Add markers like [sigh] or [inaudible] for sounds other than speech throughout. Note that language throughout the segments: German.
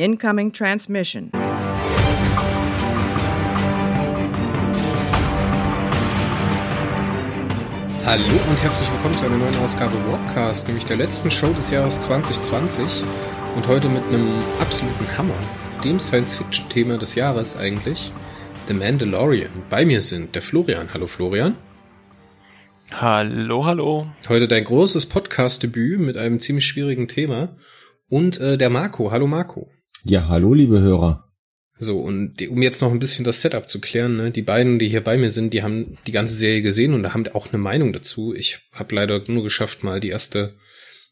Incoming transmission. Hallo und herzlich willkommen zu einer neuen Ausgabe Warpcast, nämlich der letzten Show des Jahres 2020 und heute mit einem absoluten Hammer, dem Science-Fiction-Thema des Jahres eigentlich, The Mandalorian. Bei mir sind der Florian. Hallo Florian. Hallo, hallo. Heute dein großes Podcast-Debüt mit einem ziemlich schwierigen Thema und äh, der Marco. Hallo Marco. Ja, hallo liebe Hörer. So, und um jetzt noch ein bisschen das Setup zu klären, ne, die beiden, die hier bei mir sind, die haben die ganze Serie gesehen und da haben auch eine Meinung dazu. Ich habe leider nur geschafft, mal die erste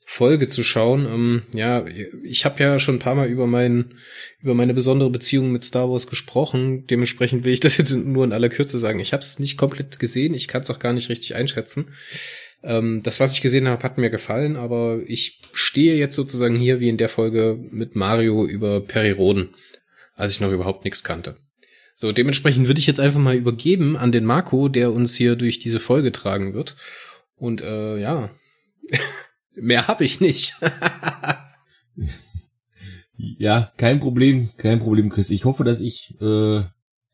Folge zu schauen. Ähm, ja, ich habe ja schon ein paar Mal über mein, über meine besondere Beziehung mit Star Wars gesprochen. Dementsprechend will ich das jetzt nur in aller Kürze sagen. Ich habe es nicht komplett gesehen, ich kann es auch gar nicht richtig einschätzen. Ähm, das, was ich gesehen habe, hat mir gefallen, aber ich stehe jetzt sozusagen hier wie in der Folge mit Mario über Periroden als ich noch überhaupt nichts kannte. So, dementsprechend würde ich jetzt einfach mal übergeben an den Marco, der uns hier durch diese Folge tragen wird. Und äh, ja, [laughs] mehr habe ich nicht. [laughs] ja, kein Problem, kein Problem, Chris. Ich hoffe, dass ich äh,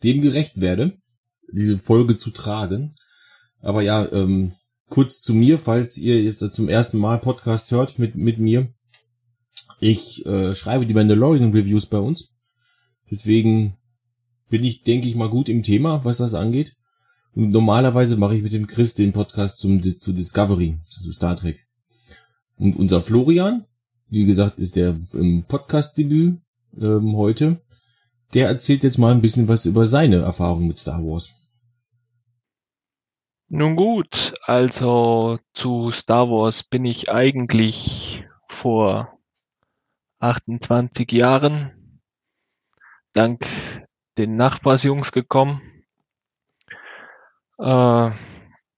dem gerecht werde, diese Folge zu tragen. Aber ja, ähm, kurz zu mir, falls ihr jetzt zum ersten Mal Podcast hört mit, mit mir. Ich äh, schreibe die Mandalorian Reviews bei uns Deswegen bin ich, denke ich mal, gut im Thema, was das angeht. Und normalerweise mache ich mit dem Chris den Podcast zum, zu Discovery, zu Star Trek. Und unser Florian, wie gesagt, ist der im Podcast-Debüt ähm, heute. Der erzählt jetzt mal ein bisschen was über seine Erfahrung mit Star Wars. Nun gut, also zu Star Wars bin ich eigentlich vor 28 Jahren dank den Nachbarsjungs gekommen. Äh,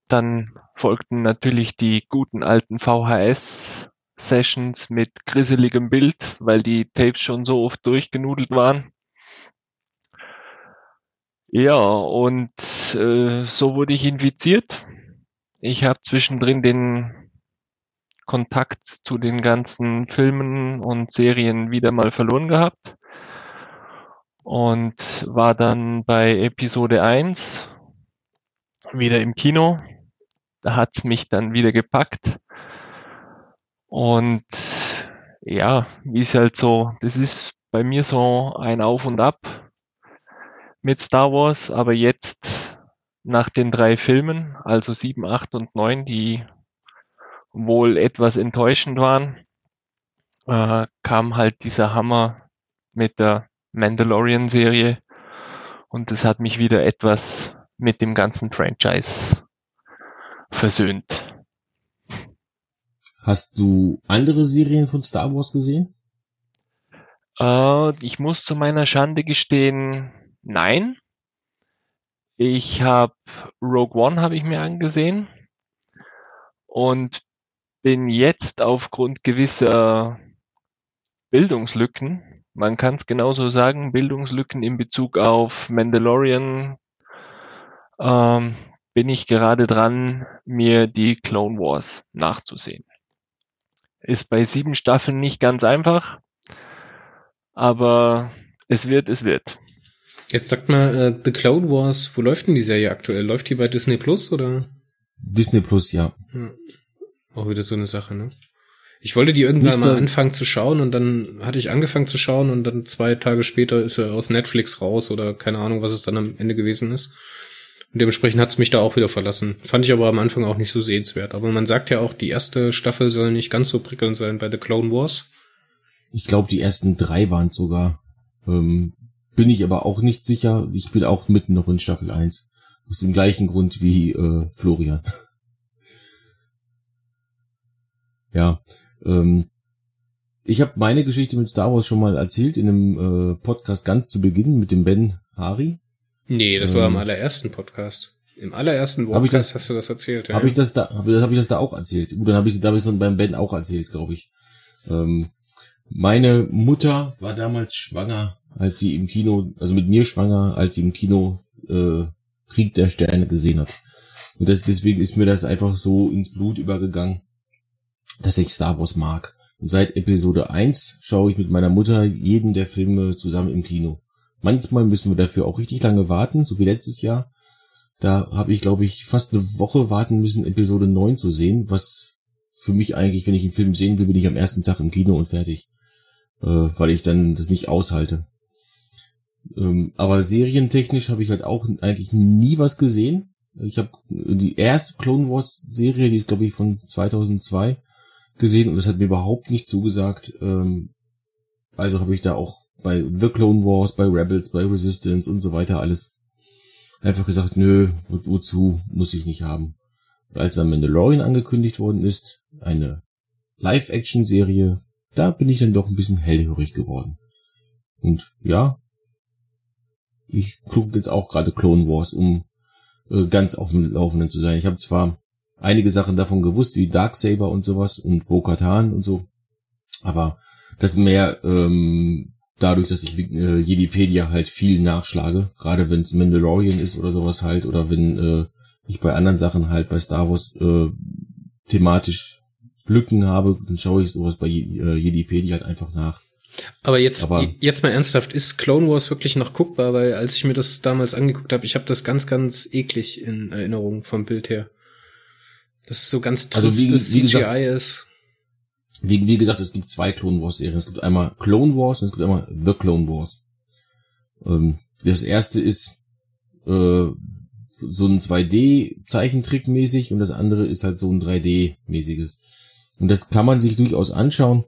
dann folgten natürlich die guten alten VHS-Sessions mit grisseligem Bild, weil die Tapes schon so oft durchgenudelt waren. Ja, und äh, so wurde ich infiziert. Ich habe zwischendrin den Kontakt zu den ganzen Filmen und Serien wieder mal verloren gehabt und war dann bei Episode 1 wieder im Kino. Da hat's mich dann wieder gepackt. Und ja, wie es halt so, das ist bei mir so ein Auf und Ab mit Star Wars, aber jetzt nach den drei Filmen, also 7, 8 und 9, die wohl etwas enttäuschend waren, äh, kam halt dieser Hammer mit der Mandalorian-Serie und es hat mich wieder etwas mit dem ganzen Franchise versöhnt. Hast du andere Serien von Star Wars gesehen? Äh, ich muss zu meiner Schande gestehen, nein. Ich habe Rogue One habe ich mir angesehen und bin jetzt aufgrund gewisser Bildungslücken man kann es genauso sagen, Bildungslücken in Bezug auf Mandalorian ähm, bin ich gerade dran, mir die Clone Wars nachzusehen. Ist bei sieben Staffeln nicht ganz einfach, aber es wird, es wird. Jetzt sagt mal, äh, The Clone Wars, wo läuft denn die Serie aktuell? Läuft die bei Disney Plus oder? Disney Plus, ja. ja. Auch wieder so eine Sache, ne? Ich wollte die irgendwann Nicht mal anfangen zu schauen und dann hatte ich angefangen zu schauen und dann zwei Tage später ist er aus Netflix raus oder keine Ahnung, was es dann am Ende gewesen ist. Und dementsprechend hat es mich da auch wieder verlassen. Fand ich aber am Anfang auch nicht so sehenswert. Aber man sagt ja auch, die erste Staffel soll nicht ganz so prickelnd sein bei The Clone Wars. Ich glaube, die ersten drei waren sogar. Ähm, bin ich aber auch nicht sicher. Ich bin auch mitten noch in Staffel 1. Aus dem gleichen Grund wie äh, Florian. [laughs] ja. Ähm, ich habe meine Geschichte mit Star Wars schon mal erzählt in einem äh, Podcast ganz zu Beginn mit dem Ben Hari. Nee, das ähm, war im allerersten Podcast. Im allerersten Podcast das, hast du das erzählt. Ja. Habe ich das da, habe hab ich das da auch erzählt? Gut, dann habe ich da habe ich beim Ben auch erzählt, glaube ich. Ähm, meine Mutter war damals schwanger, als sie im Kino, also mit mir schwanger, als sie im Kino äh, Krieg der Sterne gesehen hat. Und das, deswegen ist mir das einfach so ins Blut übergegangen dass ich Star Wars mag. Und seit Episode 1 schaue ich mit meiner Mutter jeden der Filme zusammen im Kino. Manchmal müssen wir dafür auch richtig lange warten, so wie letztes Jahr. Da habe ich, glaube ich, fast eine Woche warten müssen, Episode 9 zu sehen, was für mich eigentlich, wenn ich einen Film sehen will, bin ich am ersten Tag im Kino und fertig. Äh, weil ich dann das nicht aushalte. Ähm, aber serientechnisch habe ich halt auch eigentlich nie was gesehen. Ich habe die erste Clone Wars Serie, die ist glaube ich von 2002 gesehen und das hat mir überhaupt nicht zugesagt. Ähm, also habe ich da auch bei The Clone Wars, bei Rebels, bei Resistance und so weiter alles einfach gesagt, nö, wozu muss ich nicht haben. Und als dann Mandalorian angekündigt worden ist, eine Live-Action-Serie, da bin ich dann doch ein bisschen hellhörig geworden. Und ja, ich gucke jetzt auch gerade Clone Wars, um äh, ganz auf dem Laufenden zu sein. Ich habe zwar einige Sachen davon gewusst, wie Darksaber und sowas und Bo-Katan und so, aber das mehr ähm, dadurch, dass ich äh, Jedipedia halt viel nachschlage, gerade wenn es Mandalorian ist oder sowas halt, oder wenn äh, ich bei anderen Sachen halt bei Star Wars äh, thematisch Lücken habe, dann schaue ich sowas bei äh, Jedipedia halt einfach nach. Aber jetzt, Aber jetzt mal ernsthaft, ist Clone Wars wirklich noch guckbar? Weil als ich mir das damals angeguckt habe, ich habe das ganz, ganz eklig in Erinnerung vom Bild her. Das ist so ganz trist, also wie, dass wie CGI gesagt, ist. Wie, wie gesagt, es gibt zwei Clone Wars Serien. Es gibt einmal Clone Wars und es gibt einmal The Clone Wars. Ähm, das erste ist äh, so ein 2D Zeichentrick mäßig und das andere ist halt so ein 3D mäßiges. Und das kann man sich durchaus anschauen.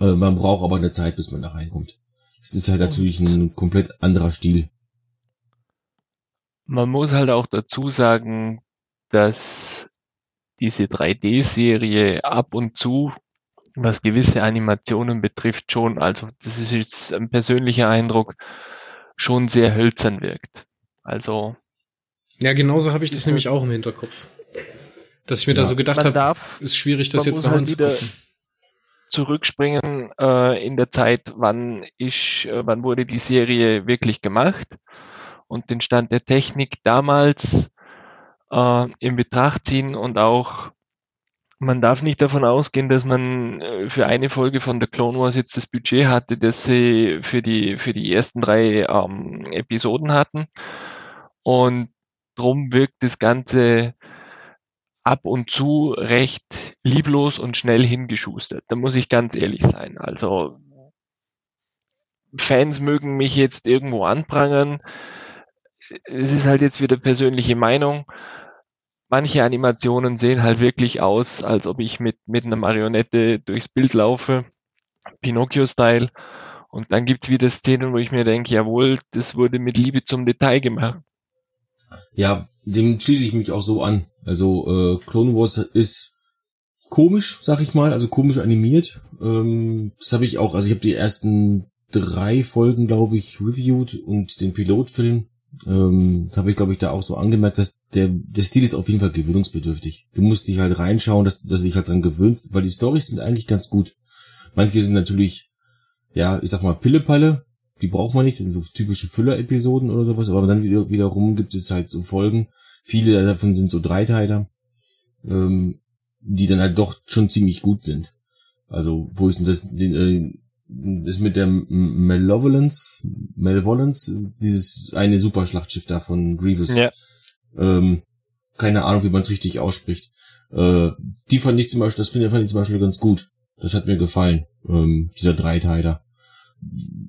Äh, man braucht aber eine Zeit, bis man da reinkommt. Es ist halt natürlich ein komplett anderer Stil. Man muss halt auch dazu sagen, dass diese 3D-Serie ab und zu, was gewisse Animationen betrifft, schon, also das ist jetzt ein persönlicher Eindruck, schon sehr hölzern wirkt. Also. Ja, genauso habe ich das nämlich auch im Hinterkopf. Dass ich mir ja. da so gedacht habe, ist schwierig, das jetzt noch halt anzugucken zurückspringen äh, in der Zeit, wann ich, äh, wann wurde die Serie wirklich gemacht und den Stand der Technik damals äh, in Betracht ziehen und auch man darf nicht davon ausgehen, dass man äh, für eine Folge von der Clone Wars jetzt das Budget hatte, das sie für die für die ersten drei ähm, Episoden hatten. Und drum wirkt das Ganze ab und zu recht lieblos und schnell hingeschustert. Da muss ich ganz ehrlich sein. Also Fans mögen mich jetzt irgendwo anprangern. Es ist halt jetzt wieder persönliche Meinung. Manche Animationen sehen halt wirklich aus, als ob ich mit, mit einer Marionette durchs Bild laufe. Pinocchio-Style. Und dann gibt's wieder Szenen, wo ich mir denke, jawohl, das wurde mit Liebe zum Detail gemacht. Ja, dem schließe ich mich auch so an. Also äh, Clone Wars ist komisch, sag ich mal, also komisch animiert. Ähm, das habe ich auch, also ich habe die ersten drei Folgen, glaube ich, reviewed und den Pilotfilm. Ähm, habe ich, glaube ich, da auch so angemerkt, dass der, der Stil ist auf jeden Fall gewöhnungsbedürftig. Du musst dich halt reinschauen, dass, dass du dich halt dran gewöhnst, weil die Storys sind eigentlich ganz gut. Manche sind natürlich, ja, ich sag mal, Pillepalle, die braucht man nicht, das sind so typische Füller-Episoden oder sowas, aber dann wieder, wiederum gibt es halt so Folgen, viele davon sind so Dreiteiler, ähm, die dann halt doch schon ziemlich gut sind. Also, wo ich das, den, äh, das mit der Malevolence, Malevolence, dieses eine Superschlachtschiff da von Grievous. Ja. Ähm, keine Ahnung, wie man es richtig ausspricht. Äh, die fand ich zum Beispiel, das finde fand ich zum Beispiel ganz gut. Das hat mir gefallen, ähm, dieser Dreiteiler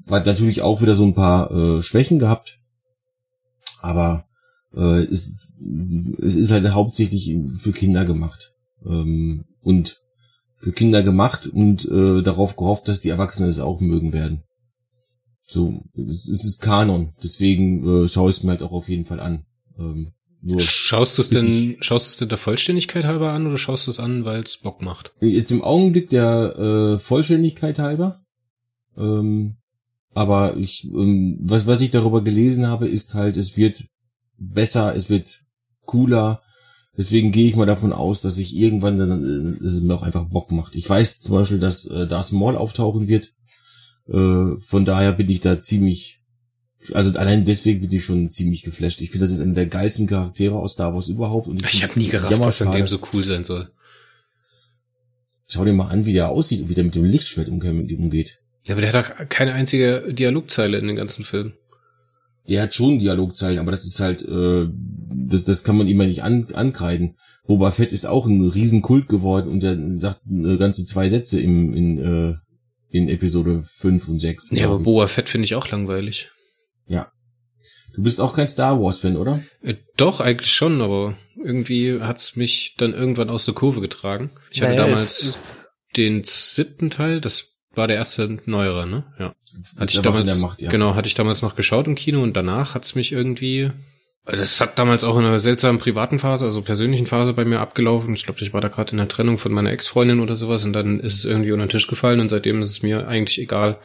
hat natürlich auch wieder so ein paar äh, Schwächen gehabt, aber äh, es, es ist halt hauptsächlich für Kinder gemacht ähm, und für Kinder gemacht und äh, darauf gehofft, dass die Erwachsenen es auch mögen werden. So, es, es ist Kanon, deswegen äh, schaue ich es mir halt auch auf jeden Fall an. Ähm, nur schaust du es denn, schaust du es denn der Vollständigkeit halber an oder schaust du es an, weil es Bock macht? Jetzt im Augenblick der äh, Vollständigkeit halber. Ähm, aber ich, ähm, was, was ich darüber gelesen habe, ist halt, es wird besser, es wird cooler. Deswegen gehe ich mal davon aus, dass ich irgendwann dann, äh, dass es mir auch einfach Bock macht. Ich weiß zum Beispiel, dass äh, Darth Maul auftauchen wird. Äh, von daher bin ich da ziemlich, also allein deswegen bin ich schon ziemlich geflasht. Ich finde, das ist einer der geilsten Charaktere aus Star Wars überhaupt. Und ich ich habe nie gerafft, was an dem so cool sein soll Schau dir mal an, wie der aussieht und wie der mit dem Lichtschwert umgeht. Ja, aber der hat doch keine einzige Dialogzeile in den ganzen Film. Der hat schon Dialogzeilen, aber das ist halt, äh, das, das kann man ihm ja nicht an, ankreiden. Boba Fett ist auch ein Riesenkult geworden und der sagt eine ganze zwei Sätze im, in, äh, in Episode 5 und 6. Ja, aber Boba Fett finde ich auch langweilig. Ja. Du bist auch kein Star Wars-Fan, oder? Äh, doch, eigentlich schon, aber irgendwie hat's mich dann irgendwann aus der Kurve getragen. Ich hatte Naja, damals es ist- den siebten Teil, das war der erste neuere, ne? Ja. Hatte ich damals, Macht, ja. genau, hatte ich damals noch geschaut im Kino und danach hat's mich irgendwie, das hat damals auch in einer seltsamen privaten Phase, also persönlichen Phase bei mir abgelaufen. Ich glaube, ich war da gerade in der Trennung von meiner Ex-Freundin oder sowas und dann ist es irgendwie unter den Tisch gefallen und seitdem ist es mir eigentlich egal.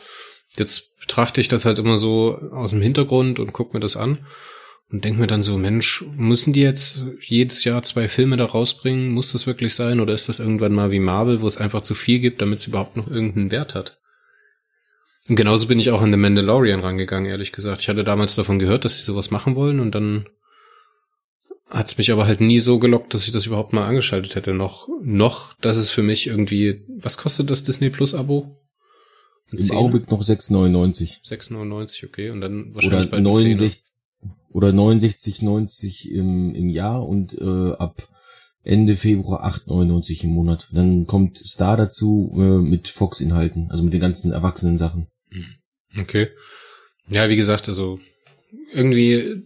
Jetzt betrachte ich das halt immer so aus dem Hintergrund und guck mir das an und denk mir dann so, Mensch, müssen die jetzt jedes Jahr zwei Filme da rausbringen? Muss das wirklich sein? Oder ist das irgendwann mal wie Marvel, wo es einfach zu viel gibt, damit es überhaupt noch irgendeinen Wert hat? Und genauso bin ich auch an The Mandalorian rangegangen, ehrlich gesagt. Ich hatte damals davon gehört, dass sie sowas machen wollen und dann hat's mich aber halt nie so gelockt, dass ich das überhaupt mal angeschaltet hätte. Noch, noch, dass es für mich irgendwie, was kostet das Disney Plus Abo? Im Augenblick noch 6,99. 6,99, okay. Und dann Oder wahrscheinlich bald eine 69, oder 69,90 im, im Jahr und äh, ab Ende Februar 8,99 im Monat. Dann kommt Star dazu äh, mit Fox-Inhalten, also mit den ganzen erwachsenen Sachen. Okay. Ja, wie gesagt, also irgendwie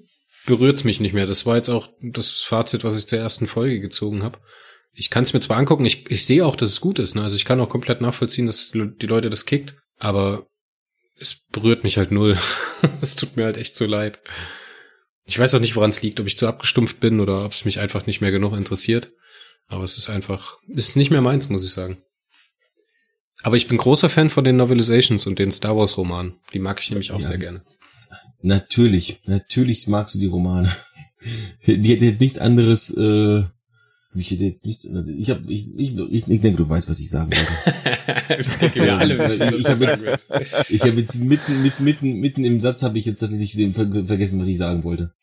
berührt's mich nicht mehr. Das war jetzt auch das Fazit, was ich zur ersten Folge gezogen habe. Ich kann es mir zwar angucken, ich, ich sehe auch, dass es gut ist. Ne? Also ich kann auch komplett nachvollziehen, dass die Leute das kickt, aber es berührt mich halt null. [laughs] Es tut mir halt echt so leid. Ich weiß auch nicht, woran es liegt, ob ich zu abgestumpft bin oder ob es mich einfach nicht mehr genug interessiert. Aber es ist einfach, ist nicht mehr meins, muss ich sagen. Aber ich bin großer Fan von den Novelizations und den Star Wars Romanen. Die mag ich nämlich auch Ja. sehr gerne. Natürlich, natürlich magst du die Romane. [laughs] Die hätte jetzt nichts anderes, äh, ich hätte jetzt nichts, ich habe, ich, ich, ich, ich denke, du weißt, was ich sagen wollte. [laughs] ich denke, wir alle wissen, was Ich du hab sagen jetzt-. Ich habe jetzt mitten, mitten, mitten, mitten im Satz habe ich jetzt tatsächlich ver vergessen, was ich sagen wollte.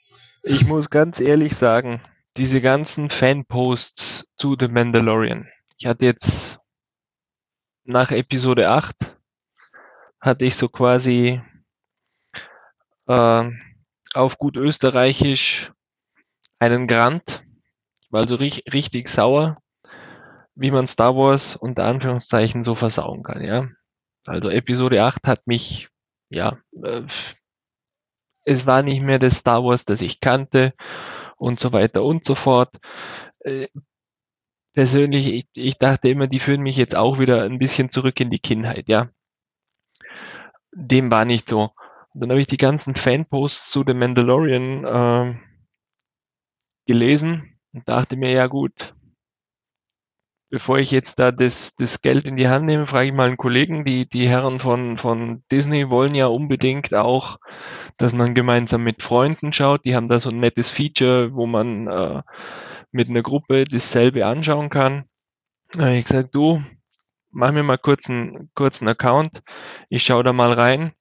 Ich muss ganz ehrlich sagen, diese ganzen Fanposts zu The Mandalorian. Ich hatte jetzt nach Episode 8 hatte ich so quasi äh, auf gut österreichisch einen Grant. War also ri richtig sauer, wie man Star Wars unter Anführungszeichen so versauen kann, ja. Also Episode 8 hat mich, ja, äh, es war nicht mehr das Star Wars, das ich kannte und so weiter und so fort. Äh, persönlich, ich, ich dachte immer, die führen mich jetzt auch wieder ein bisschen zurück in die Kindheit, ja. Dem war nicht so. Und dann habe ich die ganzen Fanposts zu The Mandalorian äh, gelesen und dachte mir, ja gut, bevor ich jetzt da das, das Geld in die Hand nehme, frage ich mal einen Kollegen, die, die Herren von, von Disney wollen ja unbedingt auch dass man gemeinsam mit Freunden schaut. Die haben da so ein nettes Feature, wo man äh, mit einer Gruppe dasselbe anschauen kann. Da habe ich gesagt, du, mach mir mal kurz einen kurzen Account. Ich schaue da mal rein.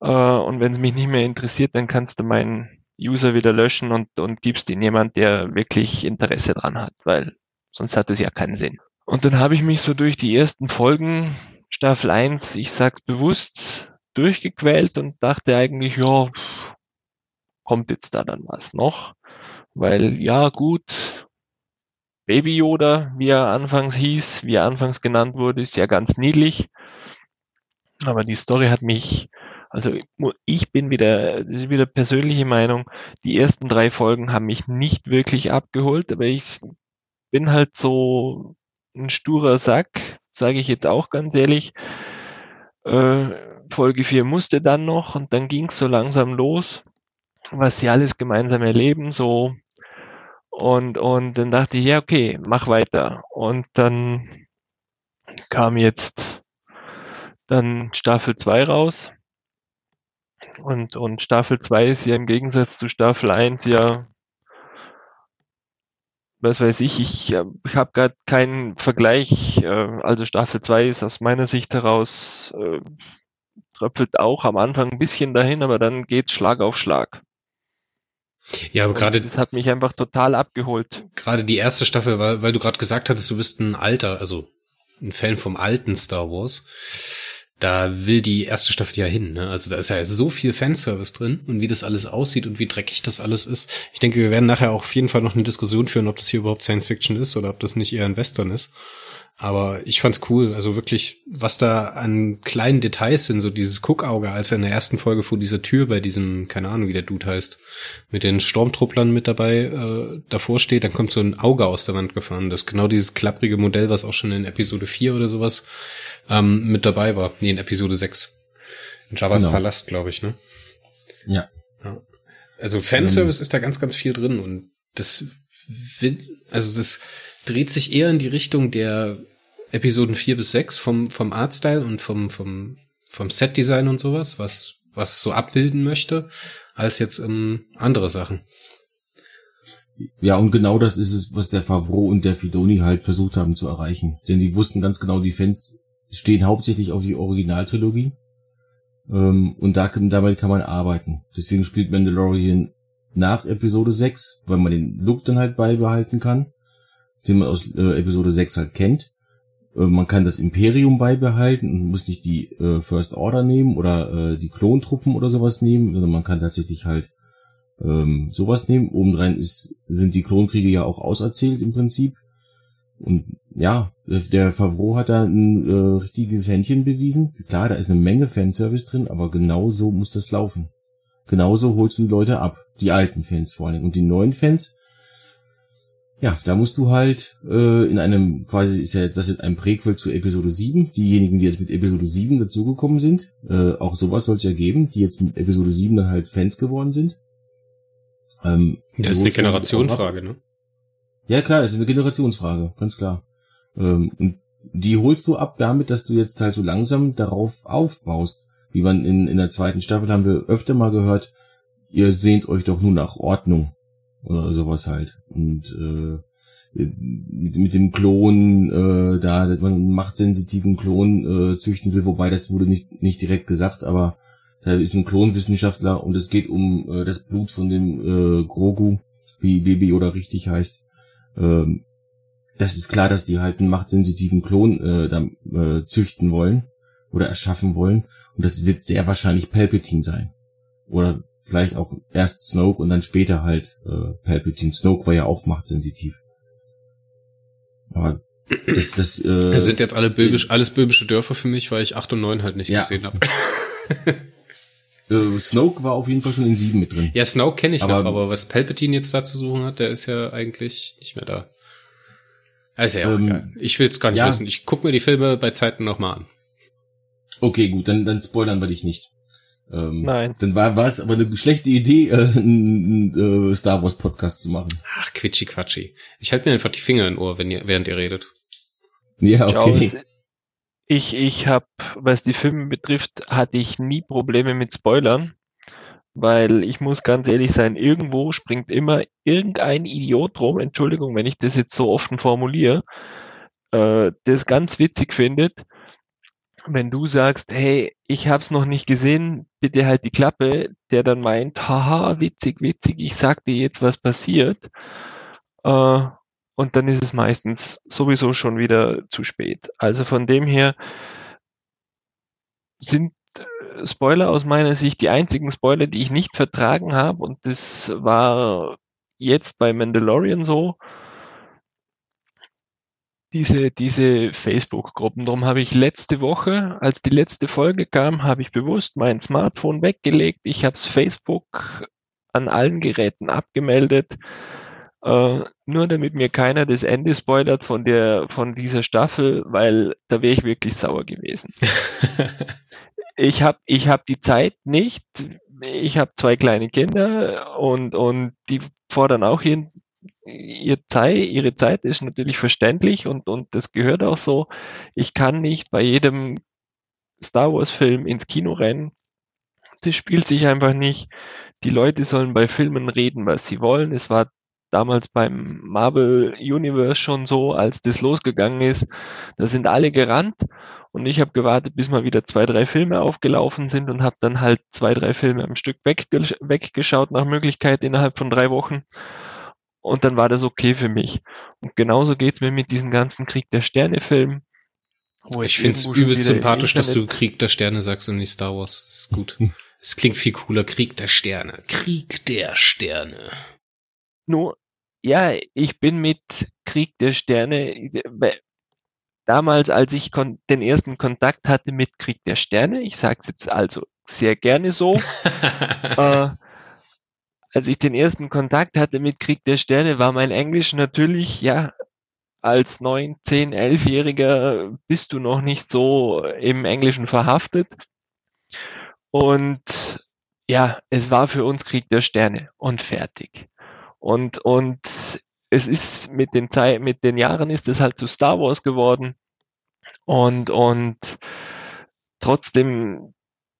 Äh, und wenn es mich nicht mehr interessiert, dann kannst du meinen User wieder löschen und, und gibst ihn jemand, der wirklich Interesse dran hat, weil sonst hat es ja keinen Sinn. Und dann habe ich mich so durch die ersten Folgen, Staffel 1, ich sag's bewusst, durchgequält und dachte eigentlich, ja, kommt jetzt da dann was noch? Weil, ja, gut, Baby Yoda, wie er anfangs hieß, wie er anfangs genannt wurde, ist ja ganz niedlich. Aber die Story hat mich, also ich bin wieder, das ist wieder persönliche Meinung, die ersten drei Folgen haben mich nicht wirklich abgeholt, aber ich bin halt so ein sturer Sack, sage ich jetzt auch ganz ehrlich. Äh, Folge 4 musste dann noch und dann ging es so langsam los, was sie alles gemeinsam erleben, so und, und dann dachte ich, ja, okay, mach weiter. Und dann kam jetzt dann Staffel 2 raus. Und, und Staffel 2 ist ja im Gegensatz zu Staffel 1 ja, was weiß ich, ich, äh, ich habe gerade keinen Vergleich. äh, Also Staffel 2 ist aus meiner Sicht heraus, äh, tröpfelt auch am Anfang ein bisschen dahin, aber dann geht's Schlag auf Schlag. Ja, aber gerade das hat mich einfach total abgeholt. gerade die erste Staffel, weil, weil du gerade gesagt hattest, du bist ein alter, also ein Fan vom alten Star Wars, da will die erste Staffel ja hin. Ne? Also da ist ja so viel Fanservice drin und wie das alles aussieht und wie dreckig das alles ist. Ich denke, wir werden nachher auch auf jeden Fall noch eine Diskussion führen, ob das hier überhaupt Science Fiction ist oder ob das nicht eher ein Western ist. Aber ich fand's cool. Also wirklich, was da an kleinen Details sind, so dieses Guckauge, als er in der ersten Folge vor dieser Tür bei diesem, keine Ahnung, wie der Dude heißt, mit den Sturmtrupplern mit dabei äh, davor steht, dann kommt so ein Auge aus der Wand gefahren. Das ist genau dieses klapprige Modell, was auch schon in Episode 4 oder sowas ähm, mit dabei war. Nee, in Episode 6. In Javas genau. Palast, glaube ich, ne? Ja. ja. Also Fanservice ähm. ist da ganz, ganz viel drin und das will, also das dreht sich eher in die Richtung der Episoden 4 bis 6 vom, vom Artstyle und vom, vom, vom Setdesign und sowas, was, was so abbilden möchte, als jetzt ähm, andere Sachen. Ja, und genau das ist es, was der Favreau und der Fidoni halt versucht haben zu erreichen. Denn die wussten ganz genau, die Fans stehen hauptsächlich auf die Originaltrilogie. Ähm, und da, damit kann man arbeiten. Deswegen spielt Mandalorian nach Episode 6, weil man den Look dann halt beibehalten kann, den man aus äh, Episode 6 halt kennt. Äh, man kann das Imperium beibehalten und muss nicht die äh, First Order nehmen oder äh, die Klontruppen oder sowas nehmen, sondern man kann tatsächlich halt ähm, sowas nehmen. Obendrein ist, sind die Klonkriege ja auch auserzählt im Prinzip. Und ja, der Favreau hat da ein äh, richtiges Händchen bewiesen. Klar, da ist eine Menge Fanservice drin, aber genau so muss das laufen. Genauso holst du die Leute ab. Die alten Fans vor allem. Und die neuen Fans, ja, da musst du halt äh, in einem, quasi ist ja das ist ein Präquel zu Episode 7. Diejenigen, die jetzt mit Episode 7 dazugekommen sind, äh, auch sowas soll es ja geben, die jetzt mit Episode 7 dann halt Fans geworden sind. Ähm, das ist eine Generationenfrage, ne? Ja, klar, ist eine Generationsfrage, ganz klar. Ähm, und die holst du ab damit, dass du jetzt halt so langsam darauf aufbaust. Wie man in, in der zweiten Staffel haben wir öfter mal gehört, ihr sehnt euch doch nur nach Ordnung oder sowas halt. Und äh, mit, mit dem Klon, äh, da dass man einen machtsensitiven Klon äh, züchten will, wobei das wurde nicht, nicht direkt gesagt, aber da ist ein Klonwissenschaftler und es geht um äh, das Blut von dem äh, Grogu, wie Baby oder richtig heißt. Ähm, das ist klar, dass die halt einen machtsensitiven Klon äh, da, äh, züchten wollen oder erschaffen wollen. Und das wird sehr wahrscheinlich Palpatine sein. Oder vielleicht auch erst Snoke und dann später halt äh, Palpatine. Snoke war ja auch machtsensitiv. Aber das, das, äh, das sind jetzt alle böbisch, alles böbische Dörfer für mich, weil ich 8 und 9 halt nicht ja. gesehen habe. [laughs] äh, Snoke war auf jeden Fall schon in 7 mit drin. Ja, Snoke kenne ich aber, noch, aber was Palpatine jetzt da zu suchen hat, der ist ja eigentlich nicht mehr da. Also ja, ähm, ich will es gar nicht ja. wissen. Ich guck mir die Filme bei Zeiten nochmal an. Okay, gut, dann, dann spoilern wir dich nicht. Ähm, Nein. Dann war war es aber eine schlechte Idee, äh, einen äh, Star Wars Podcast zu machen. Ach, quitschi quatschi. Ich halte mir einfach die Finger in Ohr, wenn ihr, während ihr redet. Ja, okay. Ich, ich habe, was die Filme betrifft, hatte ich nie Probleme mit Spoilern weil ich muss ganz ehrlich sein, irgendwo springt immer irgendein Idiot rum, Entschuldigung, wenn ich das jetzt so offen formuliere, äh, das ganz witzig findet, wenn du sagst, hey, ich hab's noch nicht gesehen, bitte halt die Klappe, der dann meint, haha, witzig, witzig, ich sag dir jetzt, was passiert. Äh, und dann ist es meistens sowieso schon wieder zu spät. Also von dem her sind Spoiler aus meiner Sicht die einzigen Spoiler, die ich nicht vertragen habe. Und das war jetzt bei Mandalorian so. Diese, diese Facebook-Gruppen. Darum habe ich letzte Woche, als die letzte Folge kam, habe ich bewusst mein Smartphone weggelegt. Ich habe Facebook an allen Geräten abgemeldet. Uh, nur damit mir keiner das Ende spoilert von der von dieser Staffel, weil da wäre ich wirklich sauer gewesen. [laughs] ich habe ich hab die Zeit nicht. Ich habe zwei kleine Kinder und, und die fordern auch ihren, ihr Zeit, ihre Zeit ist natürlich verständlich und, und das gehört auch so. Ich kann nicht bei jedem Star Wars Film ins Kino rennen. Das spielt sich einfach nicht. Die Leute sollen bei Filmen reden, was sie wollen. Es war damals beim Marvel Universe schon so, als das losgegangen ist. Da sind alle gerannt und ich habe gewartet, bis mal wieder zwei, drei Filme aufgelaufen sind und habe dann halt zwei, drei Filme am Stück weggesch weggeschaut nach Möglichkeit innerhalb von drei Wochen. Und dann war das okay für mich. Und genauso geht's mir mit diesem ganzen Krieg der Sterne-Film. Wo Ich irgendwo schon übelst sympathisch, dass du Krieg der Sterne sagst und nicht Star Wars. Das ist gut. [laughs] Es klingt viel cooler. Krieg der Sterne. Krieg der Sterne. Nur, ja, ich bin mit Krieg der Sterne, damals, als ich den ersten Kontakt hatte mit Krieg der Sterne, ich sage es jetzt also sehr gerne so, [laughs] äh, als ich den ersten Kontakt hatte mit Krieg der Sterne, war mein Englisch natürlich, ja, als 9, 10, 11-Jähriger bist du noch nicht so im Englischen verhaftet. Und ja, es war für uns Krieg der Sterne und fertig. Und, und es ist mit den Zeit, mit den Jahren ist es halt zu Star Wars geworden. Und, und trotzdem,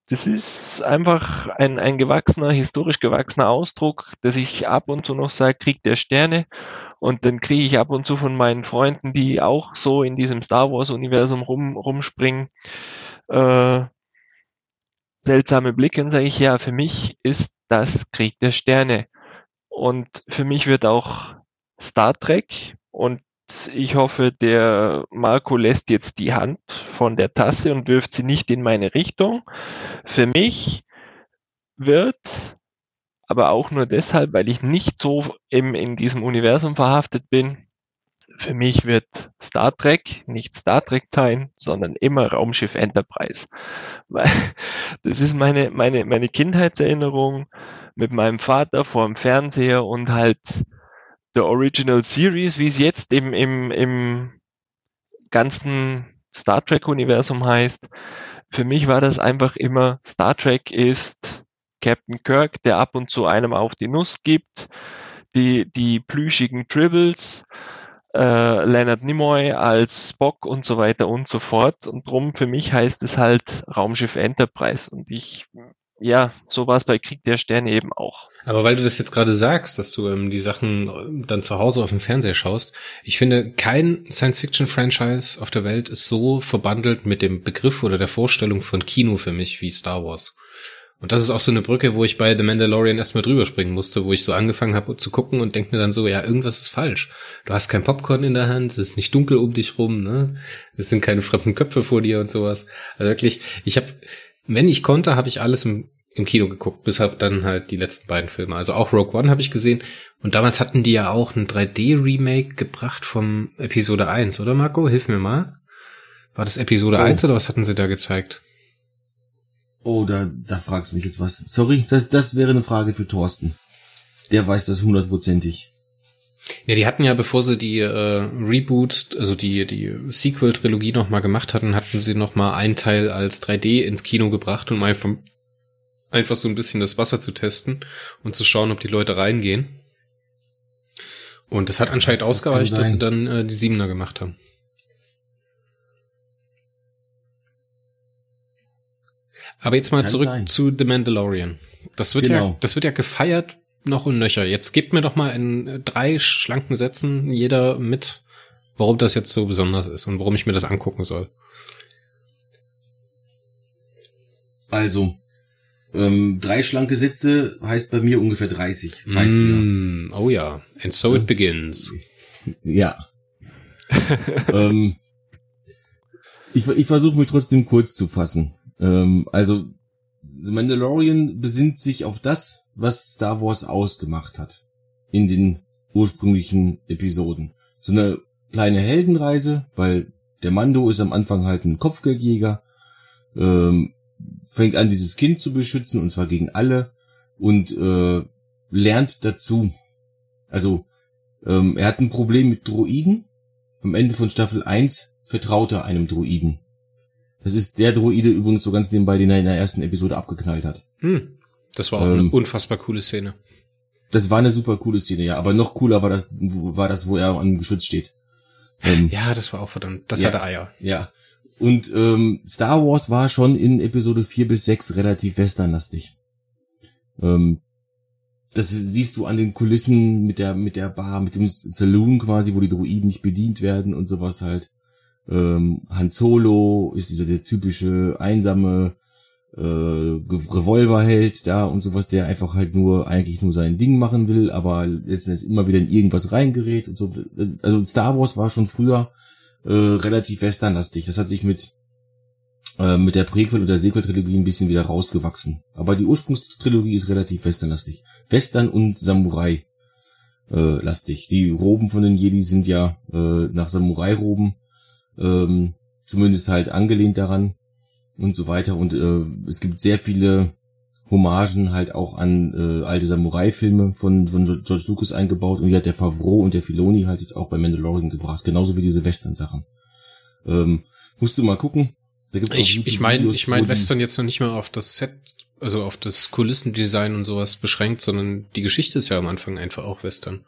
das ist einfach ein, ein gewachsener, historisch gewachsener Ausdruck, dass ich ab und zu noch sage, Krieg der Sterne. Und dann kriege ich ab und zu von meinen Freunden, die auch so in diesem Star Wars-Universum rum, rumspringen, äh, seltsame Blicke und sage ich, ja, für mich ist das Krieg der Sterne. Und für mich wird auch Star Trek und ich hoffe, der Marco lässt jetzt die Hand von der Tasse und wirft sie nicht in meine Richtung. Für mich wird, aber auch nur deshalb, weil ich nicht so im, in diesem Universum verhaftet bin, für mich wird Star Trek nicht Star Trek sein, sondern immer Raumschiff Enterprise. Weil [laughs] das ist meine, meine, meine Kindheitserinnerung mit meinem Vater vor dem Fernseher und halt der Original Series, wie es jetzt im, im, im ganzen Star Trek-Universum heißt. Für mich war das einfach immer, Star Trek ist Captain Kirk, der ab und zu einem auf die Nuss gibt, die, die plüschigen Tribbles, äh, Leonard Nimoy als Spock und so weiter und so fort. Und drum für mich heißt es halt Raumschiff Enterprise. Und ich, ja, so war es bei Krieg der Sterne eben auch. Aber weil du das jetzt gerade sagst, dass du ähm, die Sachen ähm, dann zu Hause auf dem Fernseher schaust, ich finde, kein Science-Fiction-Franchise auf der Welt ist so verbandelt mit dem Begriff oder der Vorstellung von Kino für mich wie Star Wars. Und das ist auch so eine Brücke, wo ich bei The Mandalorian erstmal drüber springen musste, wo ich so angefangen habe zu gucken und denke mir dann so, ja, irgendwas ist falsch. Du hast kein Popcorn in der Hand, es ist nicht dunkel um dich rum, ne? Es sind keine fremden Köpfe vor dir und sowas. Also wirklich, ich habe, wenn ich konnte, habe ich alles im, im Kino geguckt, bis halt dann halt die letzten beiden Filme. Also auch Rogue One habe ich gesehen. Und damals hatten die ja auch ein 3D-Remake gebracht vom Episode 1, oder Marco? Hilf mir mal. War das Episode Oh. 1 oder was hatten sie da gezeigt? Oh, da, da fragst du mich jetzt was. Sorry, das, das wäre eine Frage für Thorsten. Der weiß das hundertprozentig. Ja, die hatten ja, bevor sie die äh, Reboot, also die die Sequel-Trilogie noch mal gemacht hatten, hatten sie noch mal einen Teil als 3D ins Kino gebracht, um einfach einfach so ein bisschen das Wasser zu testen und zu schauen, ob die Leute reingehen. Und das hat anscheinend Das ausgereicht, dass sie dann äh, die Siebener gemacht haben. Aber jetzt mal Kann zurück sein. zu The Mandalorian. Das wird Genau. ja, das wird ja gefeiert noch und nöcher. Jetzt gebt mir doch mal in äh, drei schlanken Sätzen jeder mit, warum das jetzt so besonders ist und warum ich mir das angucken soll. Also, ähm, drei schlanke Sätze heißt bei mir ungefähr 30. Weißt du ja. Mm, oh ja. And so it begins. Ja. [laughs] ähm, ich ich versuche mich trotzdem kurz zu fassen. Ähm, also, The Mandalorian besinnt sich auf das, was Star Wars ausgemacht hat. In den ursprünglichen Episoden. So eine kleine Heldenreise, weil der Mando ist am Anfang halt ein Kopfgeldjäger, ähm, fängt an, dieses Kind zu beschützen, und zwar gegen alle, und äh, lernt dazu. Also, ähm, er hat ein Problem mit Droiden. Am Ende von Staffel 1 vertraut er einem Droiden. Das ist der Droide übrigens so ganz nebenbei, den er in der ersten Episode abgeknallt hat. Hm. Das war auch eine Ähm, unfassbar coole Szene. Das war eine super coole Szene, ja. Aber noch cooler war das, war das, wo er dem Geschütz steht. Ähm, Ja, das war auch verdammt. Das Ja. hatte Eier. ja. Und ähm, Star Wars war schon in Episode 4 bis 6 relativ westernlastig. Ähm, das siehst du an den Kulissen mit der mit der Bar, mit dem Saloon quasi, wo die Droiden nicht bedient werden und sowas halt. Ähm, Han Solo ist dieser der typische einsame äh, Revolverheld da und sowas, der einfach halt nur eigentlich nur sein Ding machen will, aber letzten Endes immer wieder in irgendwas reingerät und so. Also Star Wars war schon früher äh, relativ westernlastig. Das hat sich mit äh, mit der Prequel- und der Sequel-Trilogie ein bisschen wieder rausgewachsen. Aber die Ursprungstrilogie ist relativ westernlastig. Western und Samurai äh, lastig. Die Roben von den Jedi sind ja äh, nach Samurai-Roben ähm, zumindest halt angelehnt daran und so weiter. Und äh, es gibt sehr viele Hommagen halt auch an äh, alte Samurai-Filme von, von George Lucas eingebaut und die hat der Favreau und der Filoni halt jetzt auch bei Mandalorian gebracht, genauso wie diese Western-Sachen. Ähm, musst du mal gucken. Da gibt's ich ich meine ich mein Western jetzt noch nicht mal auf das Set, also auf das Kulissendesign und sowas beschränkt, sondern die Geschichte ist ja am Anfang einfach auch Western.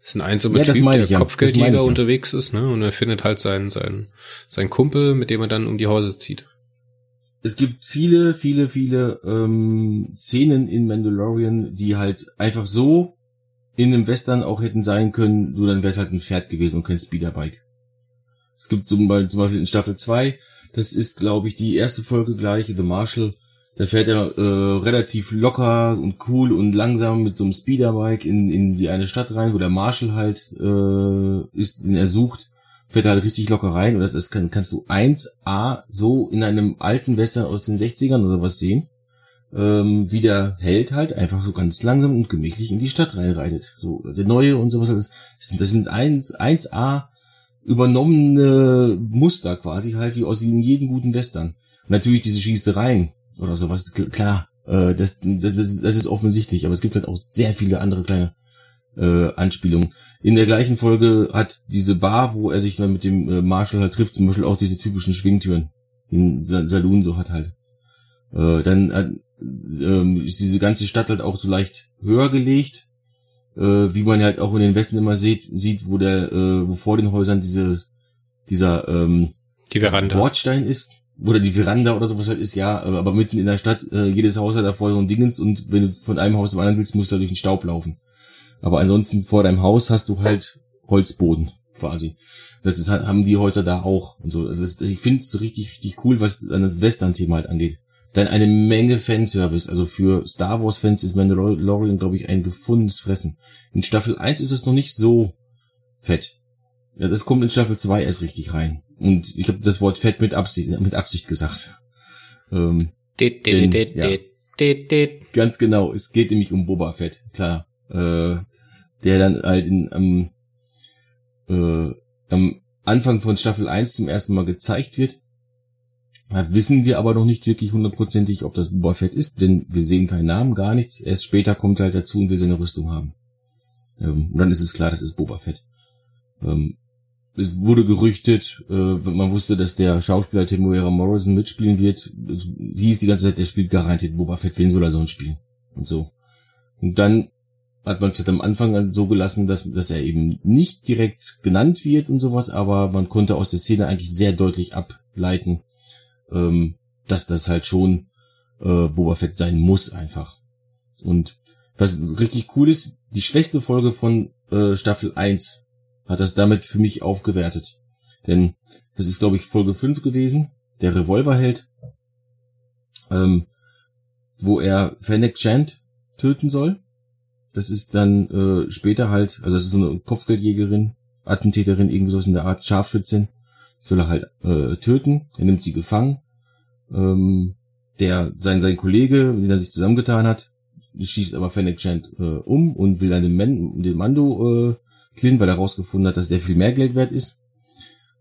Das ist ein einsamer ja, Typ, der ja. Kopfgeldjäger ja. unterwegs ist, ne? Und er findet halt seinen, seinen, seinen Kumpel, mit dem er dann um die Häuser zieht es gibt viele, viele, viele ähm, Szenen in Mandalorian, die halt einfach so in einem Western auch hätten sein können, nur dann wäre es halt ein Pferd gewesen und kein Speederbike. Es gibt zum Beispiel in Staffel 2, das ist, glaube ich, die erste Folge gleich, The Marshall, da fährt er äh, relativ locker und cool und langsam mit so einem Speederbike in, in die eine Stadt rein, wo der Marshall halt äh, ist, den er sucht fährt halt richtig locker rein und das, das kann, kannst du 1A so in einem alten Western aus den 60ern oder was sehen, ähm, wie der Held halt einfach so ganz langsam und gemächlich in die Stadt reinreitet. So, der Neue und sowas, das sind, das sind 1, 1A übernommene Muster quasi halt wie aus jedem guten Western. Natürlich diese Schießereien oder sowas, klar, äh, das, das, das ist offensichtlich, aber es gibt halt auch sehr viele andere kleine äh, Anspielung. In der gleichen Folge hat diese Bar, wo er sich mal mit dem äh, Marshall halt trifft, zum Beispiel auch diese typischen Schwingtüren. Den Sa Saloon so hat halt. Äh, dann hat, äh, ist diese ganze Stadt halt auch so leicht höher gelegt, äh, wie man halt auch in den Westen immer sieht, sieht, wo der, äh, wo vor den Häusern diese, dieser ähm, die Veranda. Bordstein ist, oder die Veranda oder sowas halt ist, ja, aber mitten in der Stadt, äh, jedes Haus hat da vorher so ein Dingens und wenn du von einem Haus zum anderen willst, musst du da durch den Staub laufen. Aber ansonsten vor deinem Haus hast du halt Holzboden quasi. Das ist, halt, haben die Häuser da auch und so. Das ist, ich finde es richtig, richtig cool, was dann das Western-Thema halt angeht. Dann eine Menge Fanservice. Also für Star Wars-Fans ist Mandalorian, glaube ich, ein gefundenes Fressen. In Staffel 1 ist es noch nicht so fett. Ja, das kommt in Staffel 2 erst richtig rein. Und ich habe das Wort fett mit Absicht, mit Absicht gesagt. Ähm, denn, ja, ganz genau, es geht nämlich um Boba Fett, klar. Äh, der dann halt in, am, äh, am Anfang von Staffel 1 zum ersten Mal gezeigt wird. Da wissen wir aber noch nicht wirklich hundertprozentig, ob das Boba Fett ist, denn wir sehen keinen Namen, gar nichts. Erst später kommt er halt dazu und will seine Rüstung haben. Ähm, und dann ist es klar, das ist Boba Fett. Ähm, es wurde gerüchtet, äh, man wusste, dass der Schauspieler Temuera Morrison mitspielen wird. Es hieß die ganze Zeit, der spielt garantiert Boba Fett, wen soll er sonst spielen? Und so. Und dann hat man es halt am Anfang so gelassen, dass, dass er eben nicht direkt genannt wird und sowas, aber man konnte aus der Szene eigentlich sehr deutlich ableiten, ähm, dass das halt schon äh, Boba Fett sein muss einfach. Und was richtig cool ist, die schwächste Folge von äh, Staffel 1 hat das damit für mich aufgewertet. Denn das ist, glaube ich, Folge 5 gewesen, der Revolverheld, ähm, wo er Fennec Chant töten soll das ist dann äh, später halt, also das ist so eine Kopfgeldjägerin, Attentäterin, irgendwie sowas in der Art, Scharfschützin, soll er halt äh, töten. Er nimmt sie gefangen. Ähm, der sein sein Kollege, mit dem er sich zusammengetan hat, schießt aber Fennec Chant äh, um und will dann den, Man den Mando äh, killen, weil er herausgefunden hat, dass der viel mehr Geld wert ist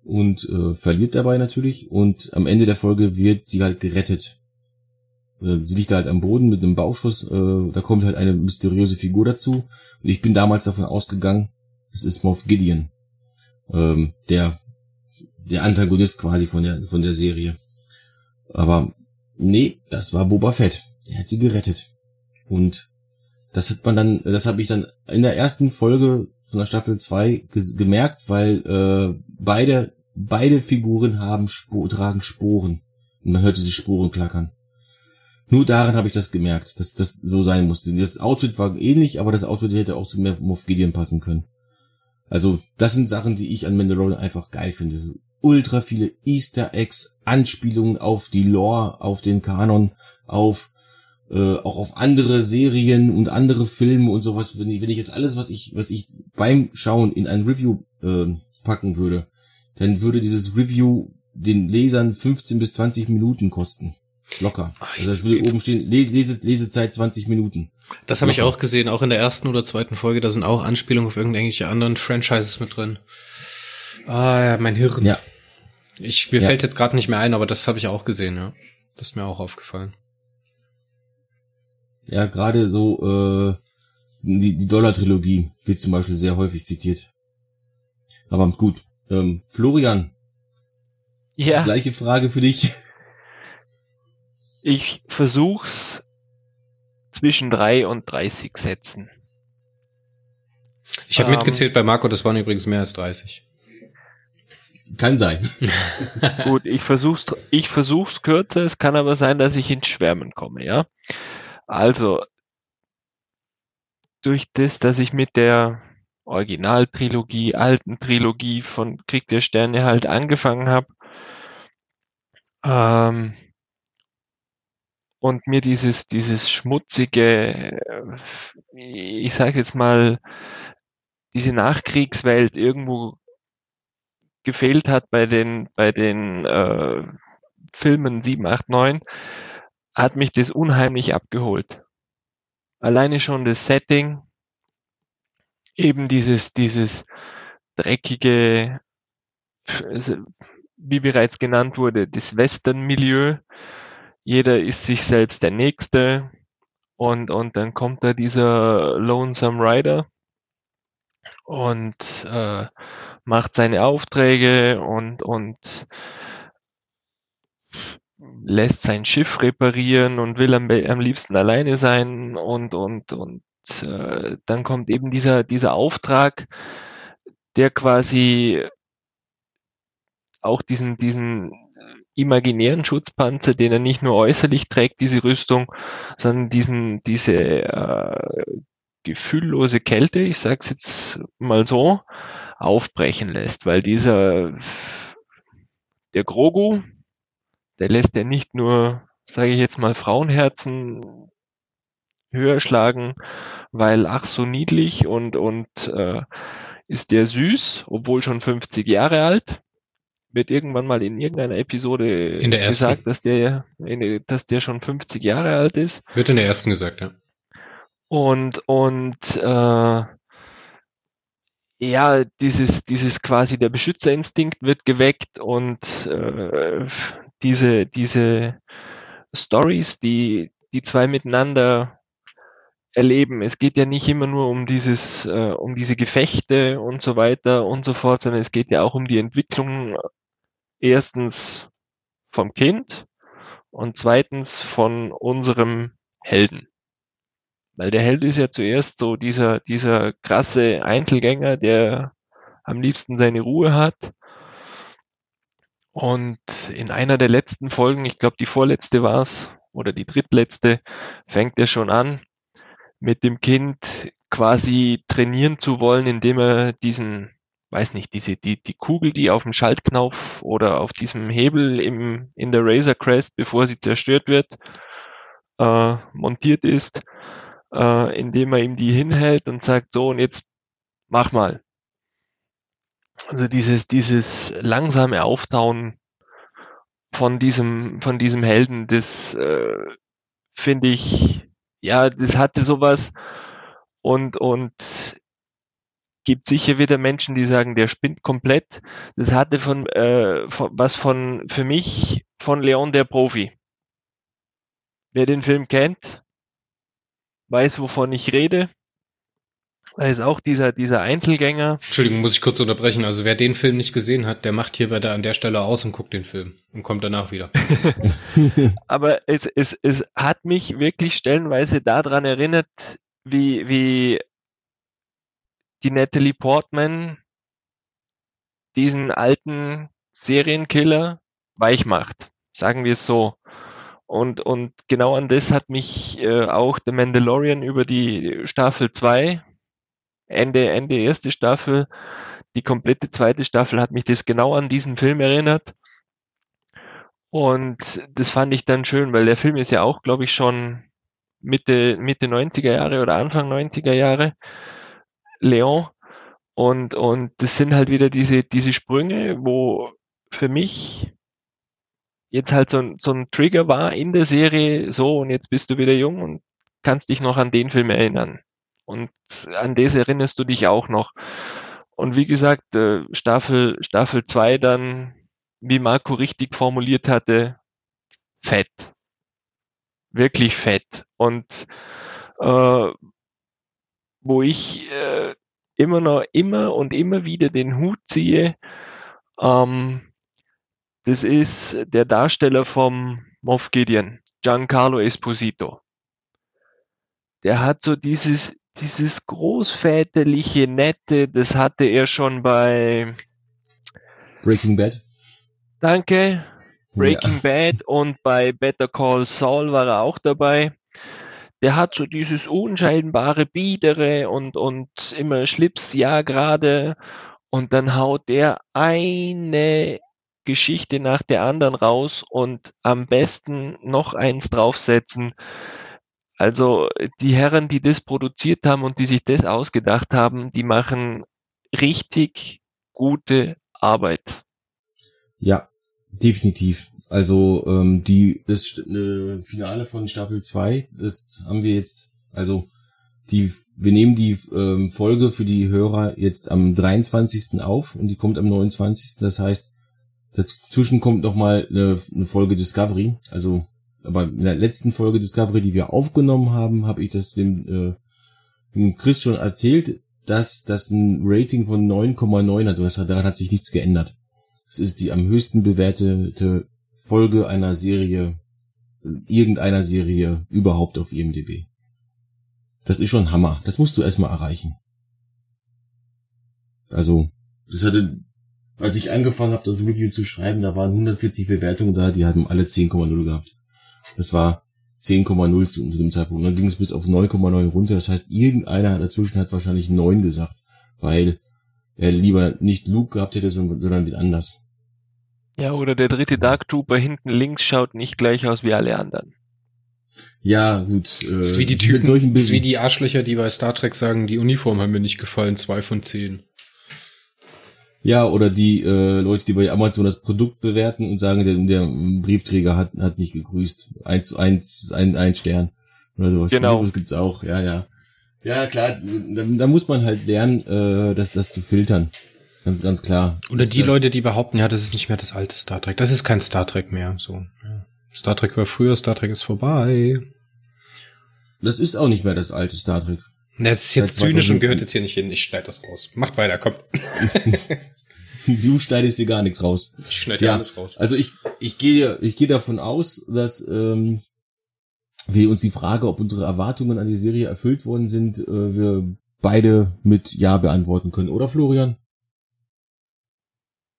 und äh, verliert dabei natürlich und am Ende der Folge wird sie halt gerettet äh, sie liegt da halt am Boden mit einem Bauschuss, äh, da kommt halt eine mysteriöse Figur dazu. Und ich bin damals davon ausgegangen, das ist Moff Gideon. Ähm, der, der Antagonist quasi von der, von der Serie. Aber nee, das war Boba Fett. Der hat sie gerettet. Und das hat man dann, das habe ich dann in der ersten Folge von der Staffel 2 gemerkt, weil äh, beide, beide Figuren haben Sp tragen Sporen. Und man hört diese Sporen klackern. Nur daran habe ich das gemerkt, dass das so sein musste. Das Outfit war ähnlich, aber das Outfit hätte auch zu Moff Gideon passen können. Also, das sind Sachen, die ich an Mandalorian einfach geil finde. Ultra viele Easter Eggs, Anspielungen auf die Lore, auf den Kanon, auf äh, auch auf andere Serien und andere Filme und sowas. Wenn ich, wenn ich jetzt alles, was ich, was ich beim Schauen in ein Review äh, packen würde, dann würde dieses Review den Lesern 15 bis 20 Minuten kosten. Locker. Ach, also das würde oben stehen, Les Lese Lesezeit 20 Minuten. Das habe ich auch gesehen, auch in der ersten oder zweiten Folge, da sind auch Anspielungen auf irgendwelche anderen Franchises mit drin. Ah ja, mein Hirn. Ja. Ich, mir Ja. fällt jetzt gerade nicht mehr ein, aber das habe ich auch gesehen, ja. Das ist mir auch aufgefallen. Ja, gerade so äh, die, die Dollar-Trilogie wird zum Beispiel sehr häufig zitiert. Aber gut. Ähm, Florian, Ja, gleiche Frage für dich. ich versuch's zwischen drei und 30 Sätzen. Ich habe Ähm. mitgezählt bei Marco, das waren übrigens mehr als 30. Kann sein. [laughs] Gut, ich versuch's, ich versuch's kürzer, es kann aber sein, dass ich ins Schwärmen komme, ja. Also, durch das, dass ich mit der Originaltrilogie, alten Trilogie von Krieg der Sterne halt angefangen habe, ähm, und mir dieses, dieses schmutzige, ich sage jetzt mal, diese Nachkriegswelt irgendwo gefehlt hat bei den, bei den äh, Filmen 7, 8, 9, hat mich das unheimlich abgeholt. Alleine schon das Setting, eben dieses, dieses dreckige, also, wie bereits genannt wurde, das Western-Milieu. Jeder ist sich selbst der Nächste. Und, und dann kommt da dieser Lonesome Rider und äh, macht seine Aufträge und, und lässt sein Schiff reparieren und will am, am liebsten alleine sein und, und, und äh, dann kommt eben dieser, dieser Auftrag, der quasi auch diesen, diesen imaginären Schutzpanzer, den er nicht nur äußerlich trägt, diese Rüstung, sondern diesen, diese äh, gefühllose Kälte, ich sag's jetzt mal so, aufbrechen lässt, weil dieser der Grogu, der lässt ja nicht nur, sage ich jetzt mal, Frauenherzen höher schlagen, weil ach so niedlich und und äh, ist der süß, obwohl schon 50 Jahre alt. Wird irgendwann mal in irgendeiner Episode In der ersten. gesagt, dass der, in- dass der schon 50 Jahre alt ist. Wird in der ersten gesagt, ja. Und, und äh, ja, dieses, dieses quasi der Beschützerinstinkt wird geweckt und äh, diese, diese Stories, die die zwei miteinander erleben. Es geht ja nicht immer nur um dieses, äh, um diese Gefechte und so weiter und so fort, sondern es geht ja auch um die Entwicklung erstens vom Kind und zweitens von unserem Helden. Weil der Held ist ja zuerst so dieser, dieser krasse Einzelgänger, der am liebsten seine Ruhe hat. Und in einer der letzten Folgen, ich glaube die vorletzte war's oder die drittletzte, fängt er schon an, mit dem Kind quasi trainieren zu wollen, indem er diesen, weiß nicht, diese, die, die Kugel, die auf dem Schaltknopf oder auf diesem Hebel im, in der Razor Crest, bevor sie zerstört wird, äh, montiert ist, äh, indem er ihm die hinhält und sagt, so, und jetzt mach mal. Also dieses, dieses langsame Auftauen von diesem, von diesem Helden, das äh, finde ich, ja, das hatte sowas und, und gibt sicher wieder Menschen, die sagen, der spinnt komplett. Das hatte von, äh, von was von, für mich von Leon der Profi. Wer den Film kennt, weiß, wovon ich rede. Da ist auch dieser, dieser Einzelgänger. Entschuldigung, muss ich kurz unterbrechen. Also wer den Film nicht gesehen hat, der macht hier bei der, an der Stelle aus und guckt den Film und kommt danach wieder. [laughs] Aber es, es, es hat mich wirklich stellenweise daran erinnert, wie, wie die Natalie Portman diesen alten Serienkiller weich macht. Sagen wir es so. Und, und genau an das hat mich äh, auch The Mandalorian über die Staffel 2, Ende, Ende erste Staffel, die komplette zweite Staffel hat mich das genau an diesen Film erinnert. Und das fand ich dann schön, weil der Film ist ja auch, glaube ich, schon Mitte, Mitte 90er Jahre oder Anfang 90er Jahre. Leon. Und, und das sind halt wieder diese, diese Sprünge, wo für mich jetzt halt so ein, so ein Trigger war in der Serie, so und jetzt bist du wieder jung und kannst dich noch an den Film erinnern. Und an das erinnerst du dich auch noch. Und wie gesagt, äh, Staffel, Staffel 2 dann, wie Marco richtig formuliert hatte, fett. Wirklich fett. Und äh, wo ich äh, immer noch, immer und immer wieder den Hut ziehe, ähm, das ist der Darsteller vom Moff Gideon, Giancarlo Esposito. Der hat so dieses, dieses großväterliche, nette, das hatte er schon bei Breaking Bad. Danke. Breaking ja. Bad und bei Better Call Saul war er auch dabei. Der hat so dieses unscheinbare Biedere und, und immer Schlips, ja, gerade. Und dann haut der eine Geschichte nach der anderen raus und am besten noch eins draufsetzen. Also die Herren, die das produziert haben und die sich das ausgedacht haben, die machen richtig gute Arbeit. Ja, definitiv. Also ähm, die das äh, Finale von Staffel 2, das haben wir jetzt, also die wir nehmen die ähm, Folge für die Hörer jetzt am 23. auf und die kommt am 29. Das heißt, Dazwischen kommt noch mal eine, eine Folge Discovery. Also, aber in der letzten Folge Discovery, die wir aufgenommen haben, habe ich das dem, äh, dem Chris schon erzählt, dass das ein Rating von 9,9 hat. Und das, daran hat sich nichts geändert. Es ist die am höchsten bewertete Folge einer Serie, irgendeiner Serie überhaupt auf IMDb. Das ist schon Hammer. Das musst du erstmal erreichen. Also, das hatte als ich angefangen habe, das Review zu schreiben, da waren 140 Bewertungen da, die hatten alle 10,0 gehabt. Das war 10,0 zu, zu dem Zeitpunkt. Und dann ging es bis auf 9,9 runter. Das heißt, irgendeiner dazwischen hat wahrscheinlich 9 gesagt, weil er lieber nicht Luke gehabt hätte, sondern den anders. Ja, oder der dritte Dark Trooper hinten links schaut nicht gleich aus wie alle anderen. Ja, gut. Äh, das ist wie die Typen, solchen wie die Arschlöcher, die bei Star Trek sagen, die Uniform haben mir nicht gefallen, zwei von zehn. Ja, oder die äh, Leute, die bei Amazon das Produkt bewerten und sagen, der, der Briefträger hat, hat nicht gegrüßt. Eins, eins, ein, ein Stern. Oder sowas. Genau. Das gibt's auch, ja, ja. Ja, klar, da, da muss man halt lernen, äh, das, das zu filtern. Ganz, ganz klar. Oder die Leute, die behaupten, ja, das ist nicht mehr das alte Star Trek. Das ist kein Star Trek mehr. So. Ja. Star Trek war früher, Star Trek ist vorbei. Das ist auch nicht mehr das alte Star Trek. Das ist jetzt zynisch und gehört jetzt hier nicht hin. Ich schneide das raus. Macht weiter, kommt. [laughs] du schneidest dir gar nichts raus. Ich schneide ja alles raus. Also ich, ich gehe, ich gehe davon aus, dass ähm, wir uns die Frage, ob unsere Erwartungen an die Serie erfüllt worden sind, äh, wir beide mit Ja beantworten können, oder Florian?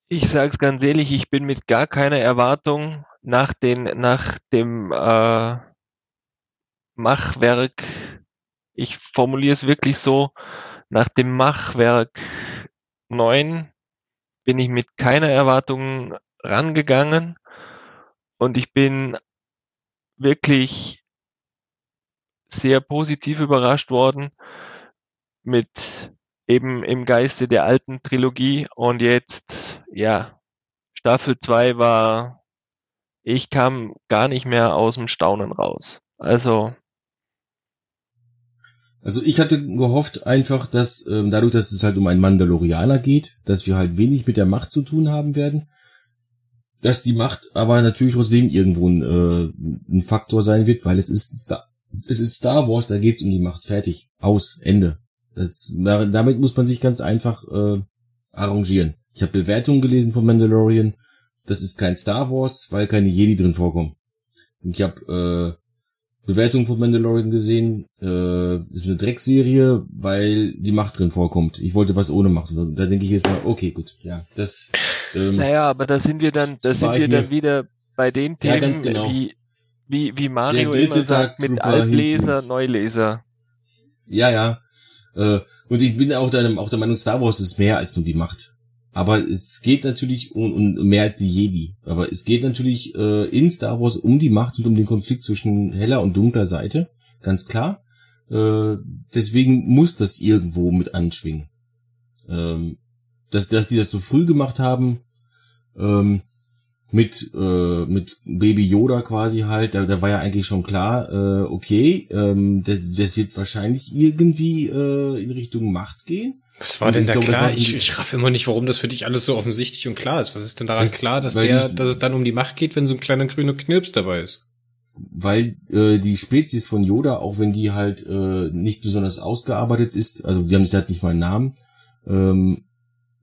Ich sag's ganz ehrlich, ich bin mit gar keiner Erwartung nach den, nach dem äh, Machwerk ich formuliere es wirklich so, nach dem Machwerk 9 bin ich mit keiner Erwartung rangegangen und ich bin wirklich sehr positiv überrascht worden mit eben im Geiste der alten Trilogie und jetzt, ja, Staffel 2 war, ich kam gar nicht mehr aus dem Staunen raus. Also also ich hatte gehofft einfach, dass ähm, dadurch, dass es halt um einen Mandalorianer geht, dass wir halt wenig mit der Macht zu tun haben werden, dass die Macht aber natürlich trotzdem irgendwo ein, äh, ein Faktor sein wird, weil es ist Star, es ist Star Wars, da geht's um die Macht, fertig, aus, Ende. Das, damit muss man sich ganz einfach äh, arrangieren. Ich habe Bewertungen gelesen von Mandalorian. Das ist kein Star Wars, weil keine Jedi drin vorkommen. Ich habe äh, Bewertung von Mandalorian gesehen. Äh, ist eine Dreckserie, weil die Macht drin vorkommt. Ich wollte was ohne Macht. Da denke ich jetzt mal, okay, gut, ja, das. Ähm, naja, aber da sind wir dann, da sind wir dann wieder bei den Themen, ja, genau. wie, wie, wie Mario immer sagt, mit Altleser, Neuleser. Ja, ja. Äh, und ich bin auch der, auch der Meinung, Star Wars ist mehr als nur die Macht. Aber es geht natürlich um, um mehr als die Jedi. Aber es geht natürlich äh, in Star Wars um die Macht und um den Konflikt zwischen heller und dunkler Seite, ganz klar. Äh, deswegen muss das irgendwo mit anschwingen. Ähm, dass, dass die das so früh gemacht haben, ähm, mit, äh, mit Baby Yoda quasi halt, da, da war ja eigentlich schon klar, äh, okay, ähm, das, das wird wahrscheinlich irgendwie äh, in Richtung Macht gehen. Was war Und denn da glaube, klar? Ich, ich raff immer nicht, warum das für dich alles so offensichtlich und klar ist. Was ist denn daran Das- klar, dass der, die- dass es dann um die Macht geht, wenn so ein kleiner grüner Knirps dabei ist? weil äh, die Spezies von Yoda, auch wenn die halt äh, nicht besonders ausgearbeitet ist, also die haben nicht, halt nicht mal einen Namen, ähm,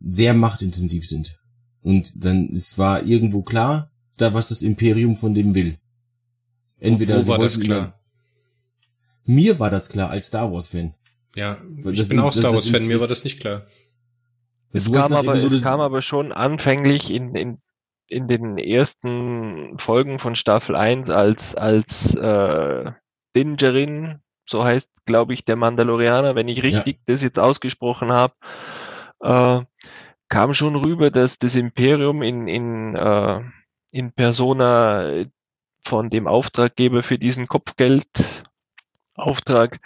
sehr machtintensiv sind. Und dann es war irgendwo klar, da was das Imperium von dem will. Entweder Wo sie war das klar? Mir war das klar als Star Wars Fan. Ja, Weil ich das bin sind- auch Star das Wars Fan, sind- mir war das nicht klar. Es kam, aber, es kam aber schon anfänglich in, in, in den ersten Folgen von Staffel 1 als, als äh, Dingerin, so heißt, glaube ich, der Mandalorianer, wenn ich richtig das jetzt ausgesprochen habe, äh, kam schon rüber, dass das Imperium in, in, äh, in Persona von dem Auftraggeber für diesen Kopfgeldauftrag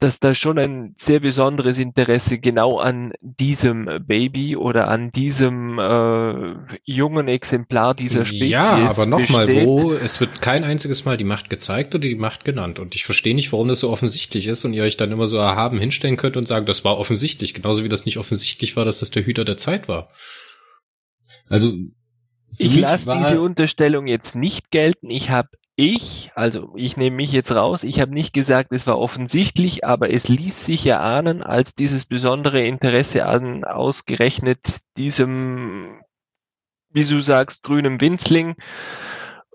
dass da schon ein sehr besonderes Interesse genau an diesem Baby oder an diesem äh, jungen Exemplar dieser Spezies ja, aber nochmal, wo, es wird kein einziges Mal die Macht gezeigt oder die Macht genannt. Und ich verstehe nicht, warum das so offensichtlich ist und ihr euch dann immer so erhaben hinstellen könnt und sagen, das war offensichtlich. Genauso wie das nicht offensichtlich war, dass das der Hüter der Zeit war. Also Ich lasse diese Unterstellung jetzt nicht gelten. Ich habe ich, also ich nehme mich jetzt raus, ich habe nicht gesagt, es war offensichtlich, aber es ließ sich ja ahnen, als dieses besondere Interesse an ausgerechnet diesem, wie du sagst, grünem Winzling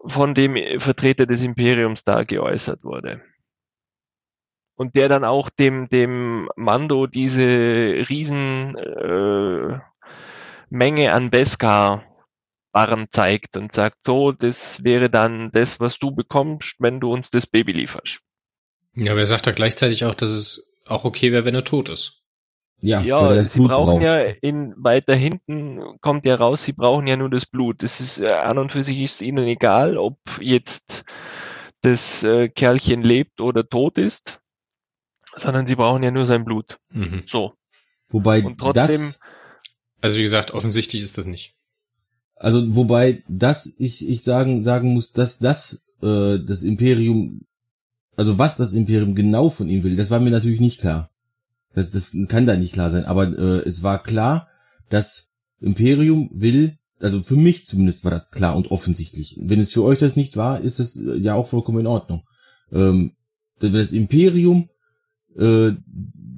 von dem Vertreter des Imperiums da geäußert wurde. Und der dann auch dem, dem Mando diese riesen äh, Menge an Beskar Barren zeigt und sagt, so, das wäre dann das, was du bekommst, wenn du uns das Baby lieferst. Ja, aber er sagt da gleichzeitig auch, dass es auch okay wäre, wenn er tot ist. ja, Ja, weil das sie Blut brauchen braucht. ja in weiter hinten kommt ja raus, sie brauchen ja nur das Blut. Das ist äh, an und für sich ist ihnen egal, ob jetzt das äh, Kerlchen lebt oder tot ist, sondern sie brauchen ja nur sein Blut. Mhm. So. Wobei Und trotzdem- das Also wie gesagt, offensichtlich ist das nicht. Also wobei das ich ich sagen sagen muss, dass das äh, das Imperium, also was das Imperium genau von ihm will, das war mir natürlich nicht klar. Das, das kann da nicht klar sein. Aber äh, es war klar, dass Imperium will, also für mich zumindest war das klar und offensichtlich. Wenn es für euch das nicht war, ist das äh, ja auch vollkommen in Ordnung. Ähm, wenn das Imperium äh,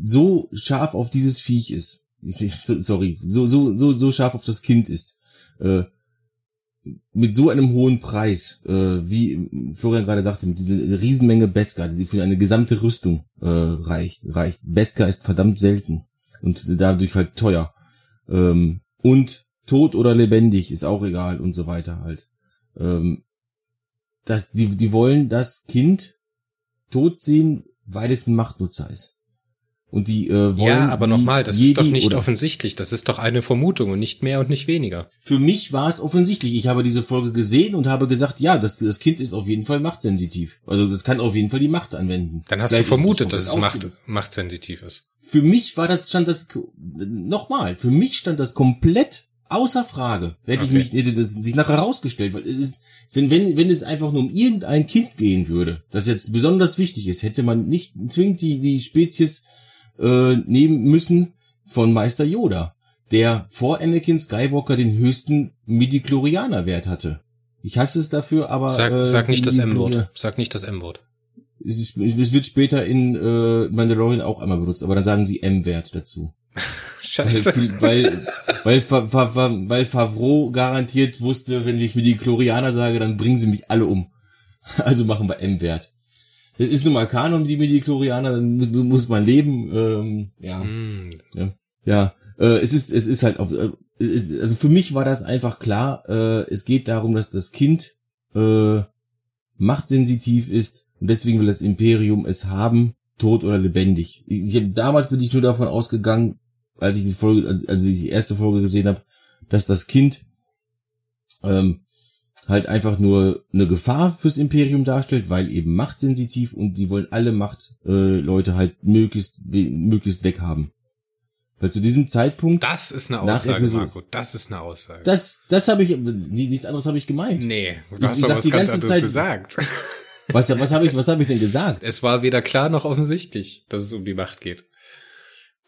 so scharf auf dieses Viech ist, so- [laughs] sorry, so so so so scharf auf das Kind ist, äh, mit so einem hohen Preis, äh, wie Florian gerade sagte, mit dieser Riesenmenge Beskar, die für eine gesamte Rüstung äh, reicht, reicht. Beskar ist verdammt selten und dadurch halt teuer. Ähm, und tot oder lebendig ist auch egal und so weiter halt. Ähm, das, die, die wollen das Kind tot sehen, weil es ein Machtnutzer ist. Und die äh, wollen Ja, aber nochmal, das Jedi ist doch nicht offensichtlich. Das ist doch eine Vermutung und nicht mehr und nicht weniger. Für mich war es offensichtlich. Ich habe diese Folge gesehen und habe gesagt, ja, das, das Kind ist auf jeden Fall machtsensitiv. Also das kann auf jeden Fall die Macht anwenden. Dann hast Vielleicht du vermutet, dass es macht, machtsensitiv ist. Für mich war das, stand das, nochmal, für mich stand das komplett außer Frage. Hätte Okay. ich mich, hätte das sich nachher herausgestellt, weil es ist, wenn, wenn, wenn es einfach nur um irgendein Kind gehen würde, das jetzt besonders wichtig ist, hätte man nicht zwingend die, die Spezies äh, nehmen müssen von Meister Yoda, der vor Anakin Skywalker den höchsten Midichlorianer-Wert hatte. Ich hasse es dafür, aber Sag, äh, sag nicht das M-Wort. Sag nicht das M-Wort. Es, es wird später in äh, Mandalorian auch einmal benutzt, aber dann sagen sie M-Wert dazu. [laughs] Scheiße. Weil, weil, weil, weil Favreau garantiert wusste, wenn ich mir die Chlorianer sage, dann bringen sie mich alle um. Also machen wir M-Wert. Das ist nun mal Kanon, die Midichlorianer, dann mu- muss man leben. Ähm, ja, Hm. ja. Äh, es ist, es ist halt auf, äh, es, also für mich war das einfach klar. Äh, es geht darum, dass das Kind äh, machtsensitiv ist und deswegen will das Imperium es haben, tot oder lebendig. Ich, ich damals bin ich nur davon ausgegangen, als ich die Folge, als ich die erste Folge gesehen habe, dass das Kind ähm, halt einfach nur eine Gefahr fürs Imperium darstellt, weil eben machtsensitiv und die wollen alle Machtleute äh, Leute halt möglichst möglichst weghaben. Weil zu diesem Zeitpunkt. Das ist eine Aussage, Episode- Marco. Das ist eine Aussage. Das, das habe ich, nichts anderes habe ich gemeint. nee, du Ich- hast ich doch was die ganz anderes Zeit- gesagt. [laughs] Was, was habe ich, was habe ich denn gesagt? Es war weder klar noch offensichtlich, dass es um die Macht geht.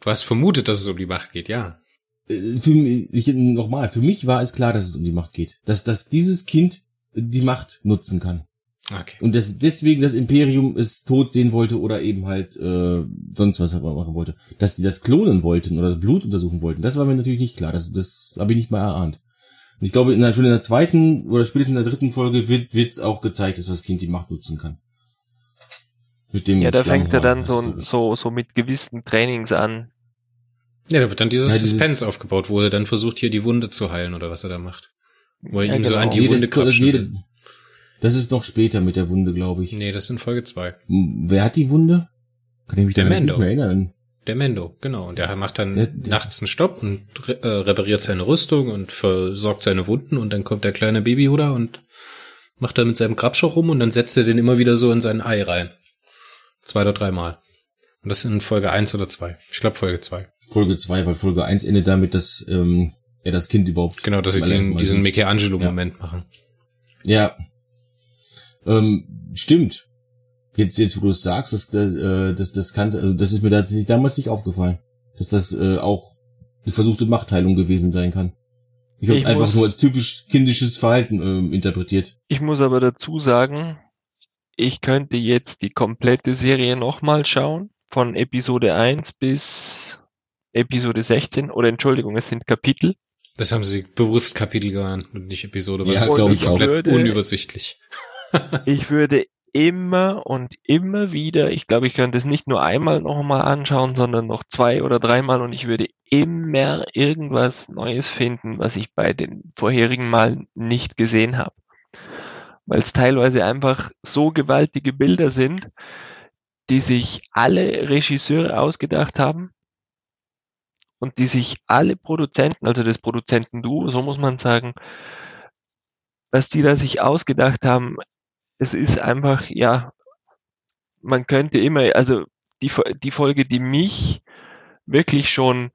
Du hast vermutet, dass es um die Macht geht, ja. Äh, Für mich, ich, nochmal, für mich war es klar, dass es um die Macht geht. Dass, dass dieses Kind die Macht nutzen kann. Okay. Und dass deswegen das Imperium es tot sehen wollte oder eben halt äh, sonst was machen wollte. Dass sie das klonen wollten oder das Blut untersuchen wollten, das war mir natürlich nicht klar. Das, das habe ich nicht mal erahnt. Und ich glaube, in der, schon in der zweiten oder spätestens in der dritten Folge wird wird's auch gezeigt, dass das Kind die Macht nutzen kann. Mit dem Ja, da fängt er dann so, so, so mit gewissen Trainings an. Ja, da wird dann dieses Ja, dieses- Suspense aufgebaut, wo er dann versucht, hier die Wunde zu heilen oder was er da macht. Wo er Ja, ihm so genau. an die Nee, Wunde das, krapschen nee, das ist noch später mit der Wunde, glaube ich. Nee, das ist in Folge zwei. M- Wer hat die Wunde? Kann ich mich Der daran jetzt nicht mehr erinnern. Der Mendo, genau. Und der macht dann Der- der- nachts einen Stopp und äh, repariert seine Rüstung und versorgt seine Wunden und dann kommt der kleine Baby Yoda und macht da mit seinem Grabscher rum und dann setzt er den immer wieder so in sein Ei rein. Zwei oder dreimal. Und das in Folge eins oder zwei. Ich glaube Folge zwei. Folge 2, weil Folge 1 endet damit, dass ähm, er das Kind überhaupt. Genau, dass sie den, diesen. Michelangelo-Moment machen. Ja. Ähm, stimmt. Jetzt, jetzt, wo du es sagst, das, äh, das, das kann, also das ist mir tatsächlich damals nicht aufgefallen. Dass das äh, auch eine versuchte Machtteilung gewesen sein kann. Ich habe es einfach nur als typisch kindisches Verhalten ähm, interpretiert. Ich muss aber dazu sagen, ich könnte jetzt die komplette Serie nochmal schauen, von Episode 1 bis Episode 16, oder Entschuldigung, es sind Kapitel. Das haben sie bewusst Kapitel genannt und nicht Episode, weil Ja, es glaub ist ich auch. komplett Würde- unübersichtlich. [laughs] Ich würde immer und immer wieder, ich glaube, ich könnte es nicht nur einmal nochmal anschauen, sondern noch zwei oder dreimal und ich würde immer irgendwas Neues finden, was ich bei den vorherigen Malen nicht gesehen habe. Weil es teilweise einfach so gewaltige Bilder sind, die sich alle Regisseure ausgedacht haben und die sich alle Produzenten, also das Produzentenduo, so muss man sagen, was die da sich ausgedacht haben, es ist einfach, ja, man könnte immer, also die, die Folge, die mich wirklich schon,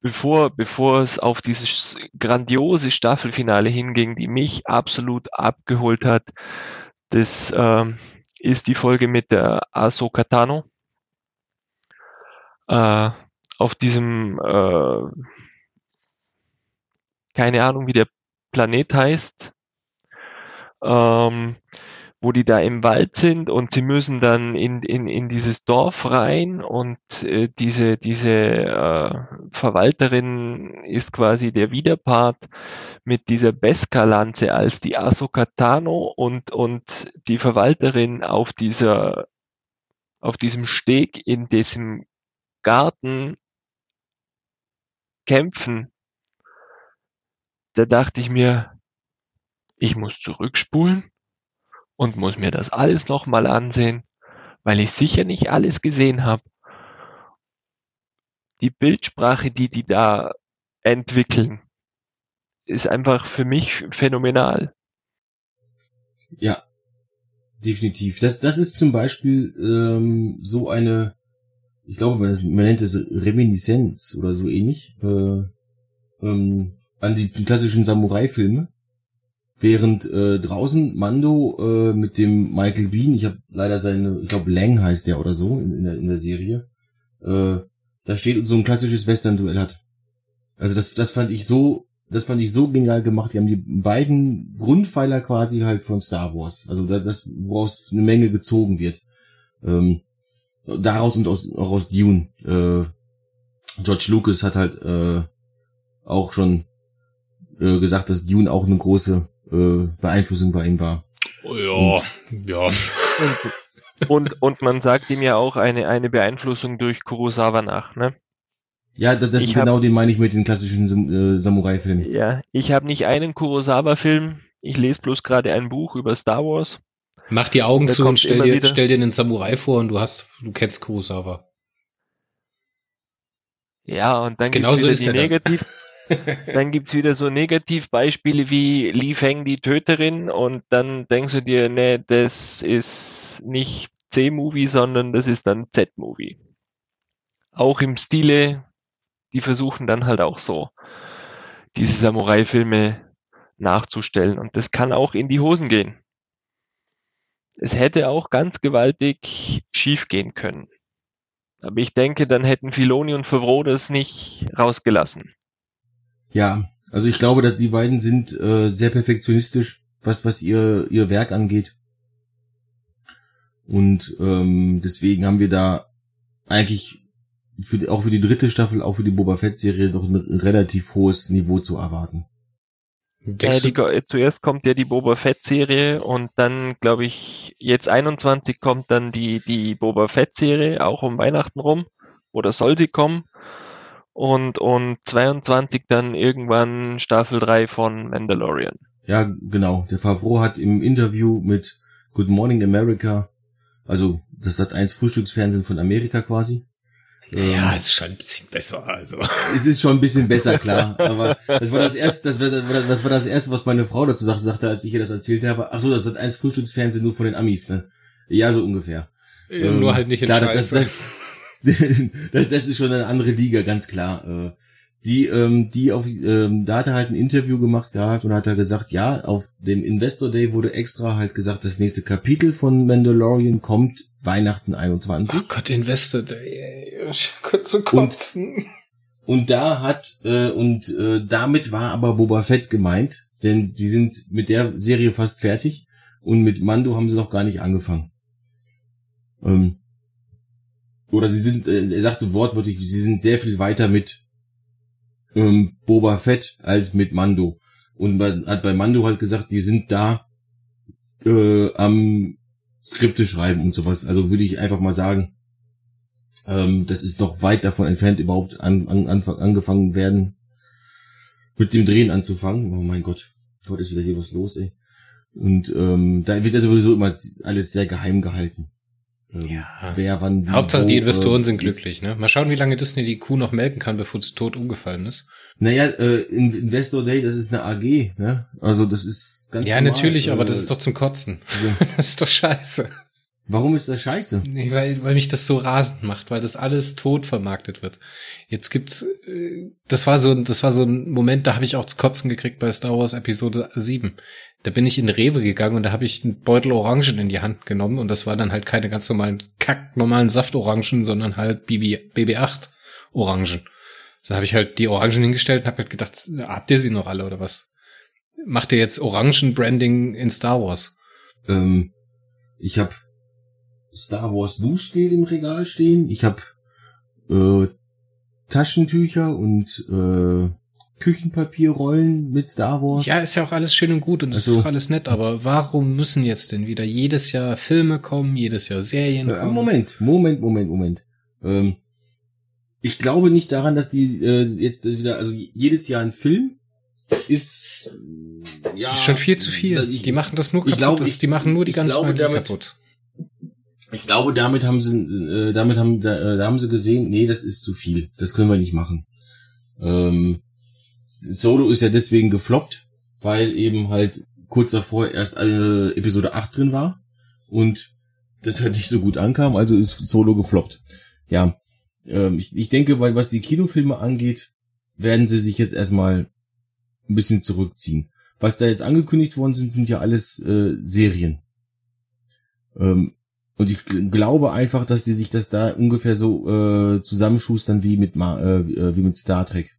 bevor, bevor es auf dieses grandiose Staffelfinale hinging, die mich absolut abgeholt hat, das ähm, ist die Folge mit der Ahsoka Tano. Äh, auf diesem, äh, keine Ahnung, wie der Planet heißt, ähm, wo die da im Wald sind und sie müssen dann in, in, in dieses Dorf rein und äh, diese, diese äh, Verwalterin ist quasi der Widerpart mit dieser Beskar-Lanze als die Ahsoka Tano und, und die Verwalterin auf dieser, auf diesem Steg in diesem Garten kämpfen. Da dachte ich mir, ich muss zurückspulen und muss mir das alles nochmal ansehen, weil ich sicher nicht alles gesehen habe. Die Bildsprache, die die da entwickeln, ist einfach für mich phänomenal. Ja, definitiv. Das, das ist zum Beispiel ähm, so eine, ich glaube, man, nennt es Reminiszenz oder so ähnlich, äh, ähm, an die klassischen Samurai-Filme. Während äh, draußen Mando äh, mit dem Michael Bean, ich habe leider seine, ich glaube Lang heißt der oder so in, in, der, in der Serie, äh, da steht und so ein klassisches Western-Duell hat. Also das, das fand ich so, das fand ich so genial gemacht. Die haben die beiden Grundpfeiler quasi halt von Star Wars. Also da- das, woraus eine Menge gezogen wird. Ähm, daraus und aus, auch aus Dune. Äh, George Lucas hat halt äh, auch schon äh, gesagt, dass Dune auch eine große äh, Beeinflussung bei ihm war. Ja, ja. Und, und man sagt ihm ja auch eine, eine Beeinflussung durch Kurosawa nach, ne? Ja, das, das Ich hab- genau den meine ich mit den klassischen Sam- äh, Samurai-Filmen. Ja, ich habe nicht einen Kurosawa-Film, ich lese bloß gerade ein Buch über Star Wars. Mach die Augen zu und stell dir, wieder- stell dir einen Samurai vor und du hast, du kennst Kurosawa. Ja, und dann Genau gibt's so wieder ist die dann. Negativ, [laughs] dann gibt's wieder so Negativbeispiele wie Li Feng die Töterin und dann denkst du dir, nee, das ist nicht C-Movie, sondern das ist dann Z-Movie. Auch im Stile die versuchen dann halt auch so, diese Samurai-Filme nachzustellen. Und das kann auch in die Hosen gehen. Es hätte auch ganz gewaltig schief gehen können. Aber ich denke, dann hätten Filoni und Favreau das nicht rausgelassen. Ja, also ich glaube, dass die beiden sind äh, sehr perfektionistisch, was was ihr ihr Werk angeht. Und ähm, deswegen haben wir da eigentlich für auch für die dritte Staffel, auch für die Boba Fett Serie doch ein relativ hohes Niveau zu erwarten. Ja, die, zuerst kommt ja die Boba Fett Serie und dann glaube ich jetzt 21 kommt dann die die Boba Fett Serie auch um Weihnachten rum oder soll sie kommen und und 22 dann irgendwann Staffel 3 von Mandalorian. Ja, genau. Der Favreau hat im Interview mit Good Morning America, also das hat eins Frühstücksfernsehen von Amerika quasi, ja, ähm, ist schon ein bisschen besser, also. Es ist schon ein bisschen besser, klar. [laughs] Aber das war das erste, das war, das war das erste, was meine Frau dazu sagte, als ich ihr das erzählt habe. Ach so, das hat eins Frühstücksfernsehen nur von den Amis, ne? Ja, so ungefähr. Ja, ähm, nur halt nicht in klar, das, das, das, [laughs] das, das ist schon eine andere Liga, ganz klar. Die, ähm, die auf, ähm, da hat er halt ein Interview gemacht gehabt und hat er gesagt, ja, auf dem Investor Day wurde extra halt gesagt, das nächste Kapitel von Mandalorian kommt Weihnachten 21. Oh Gott, Investor Day, ey. Kurz zu kotzen. Und, und da hat, äh, und äh, damit war aber Boba Fett gemeint, denn die sind mit der Serie fast fertig und mit Mando haben sie noch gar nicht angefangen. Ähm, oder sie sind, äh, er sagte wortwörtlich, sie sind sehr viel weiter mit ähm, Boba Fett als mit Mando. Und man hat bei Mando halt gesagt, die sind da äh, am Skripte schreiben und sowas. Also würde ich einfach mal sagen, ähm, das ist noch weit davon entfernt, überhaupt an, an, an, angefangen werden, mit dem Drehen anzufangen. Oh mein Gott, heute ist wieder hier was los, ey. Und ähm, da wird ja sowieso immer alles sehr geheim gehalten. Ja. Wer wann wie, Hauptsache wo, die Investoren äh, sind glücklich, ne? Mal schauen, wie lange Disney die Kuh noch melken kann, bevor sie tot umgefallen ist. Naja, äh, Investor Day, das ist eine AG, ne? Also das ist ganz Ja, normal. natürlich, aber das äh, ist doch zum Kotzen. Also, [laughs] das ist doch scheiße. Warum ist das scheiße? Nee, weil, weil mich das so rasend macht, weil das alles tot vermarktet wird. Jetzt gibt's, äh, das war so, das war so ein Moment, da habe ich auch das Kotzen gekriegt bei Star Wars Episode 7. Da bin ich in Rewe gegangen und da habe ich einen Beutel Orangen in die Hand genommen und das war dann halt keine ganz normalen, kack normalen Saftorangen, sondern halt BB, BB8 Orangen. So habe ich halt die Orangen hingestellt und habe halt gedacht, habt ihr sie noch alle oder was? Macht ihr jetzt Orangen-Branding in Star Wars? Ähm, ich habe Star Wars Duschgel im Regal stehen. Ich habe äh, Taschentücher und äh, Küchenpapierrollen mit Star Wars. Ja, ist ja auch alles schön und gut und also, ist auch alles nett, aber warum müssen jetzt denn wieder jedes Jahr Filme kommen, jedes Jahr Serien äh, kommen? Moment, Moment, Moment, Moment. Ähm, ich glaube nicht daran, dass die äh, jetzt wieder, also jedes Jahr ein Film ist ja ist schon viel zu viel. Ich, die machen das nur kaputt. Ich glaube, ich, die machen nur die ganze Magie kaputt. Ich glaube, damit haben sie, äh, damit haben, da, äh, da haben sie gesehen, nee, das ist zu viel. Das können wir nicht machen. Ähm, Solo ist ja deswegen gefloppt, weil eben halt kurz davor erst äh, Episode 8 drin war und das halt nicht so gut ankam, also ist Solo gefloppt. Ja, ähm, ich, ich denke, weil was die Kinofilme angeht, werden sie sich jetzt erstmal ein bisschen zurückziehen. Was da jetzt angekündigt worden sind, sind ja alles äh, Serien. Ähm, und ich glaube einfach, dass die sich das da ungefähr so äh, zusammenschustern wie mit äh, äh, wie mit Star Trek.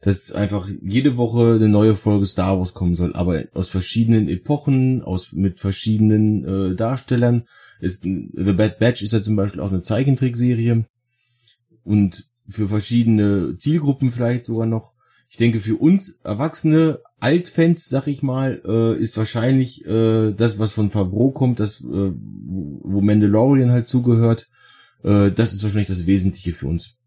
Dass einfach jede Woche eine neue Folge Star Wars kommen soll, aber aus verschiedenen Epochen, aus mit verschiedenen äh, Darstellern. Ist, The Bad Batch ist ja zum Beispiel auch eine Zeichentrickserie und für verschiedene Zielgruppen vielleicht sogar noch. Ich denke, für uns Erwachsene, Altfans, sag ich mal, äh, ist wahrscheinlich äh, das, was von Favreau kommt, das, äh, wo Mandalorian halt zugehört, äh, das ist wahrscheinlich das Wesentliche für uns.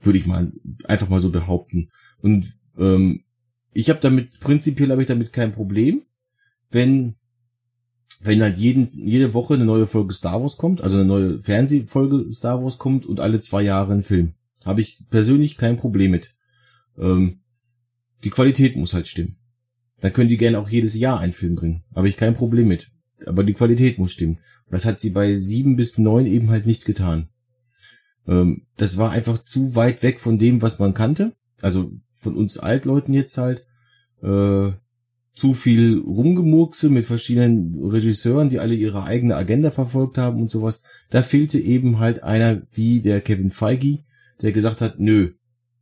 Würde ich mal einfach mal so behaupten. Und ähm, ich habe damit, prinzipiell habe ich damit kein Problem, wenn wenn halt jeden, jede Woche eine neue Folge Star Wars kommt, also eine neue Fernsehfolge Star Wars kommt und alle zwei Jahre ein Film. Habe ich persönlich kein Problem mit. Ähm, die Qualität muss halt stimmen. Dann können die gerne auch jedes Jahr einen Film bringen. Habe ich kein Problem mit. Aber die Qualität muss stimmen. Das hat sie bei sieben bis neun eben halt nicht getan. Ähm, das war einfach zu weit weg von dem, was man kannte. Also von uns Altleuten jetzt halt. Äh, zu viel Rumgemurkse mit verschiedenen Regisseuren, die alle ihre eigene Agenda verfolgt haben und sowas. Da fehlte eben halt einer wie der Kevin Feige, der gesagt hat, nö,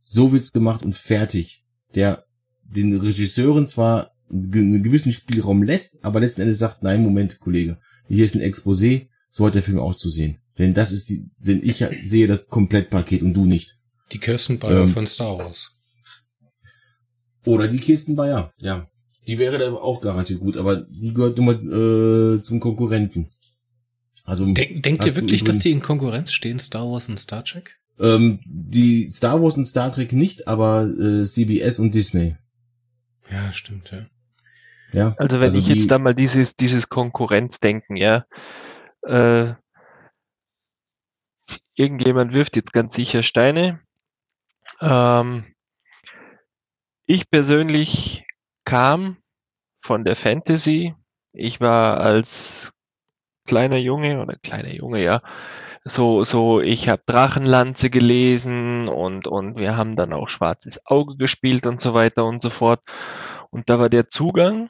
so wird's gemacht und fertig. Der den Regisseuren zwar einen gewissen Spielraum lässt, aber letzten Endes sagt, nein, Moment, Kollege, hier ist ein Exposé, so hat der Film auszusehen. Denn das ist die, denn ich sehe das Komplettpaket und du nicht. Die Kirsten Bayer ähm, von Star Wars. Oder die Kirsten Bayer, ja. Die wäre da auch garantiert gut, aber die gehört immer äh, zum Konkurrenten. Also Denk, denkt ihr wirklich, dass die in Konkurrenz stehen, Star Wars und Star Trek? Ähm, die Star Wars und Star Trek nicht, aber äh, CBS und Disney. Ja, stimmt, ja. Ja. Also wenn also ich jetzt da mal dieses, dieses Konkurrenzdenken, ja, äh, irgendjemand wirft jetzt ganz sicher Steine. Ähm, ich persönlich kam von der Fantasy. Ich war als kleiner Junge oder kleiner Junge, ja, so, so, ich habe Drachenlanze gelesen und, und wir haben dann auch Schwarzes Auge gespielt und so weiter und so fort. Und da war der Zugang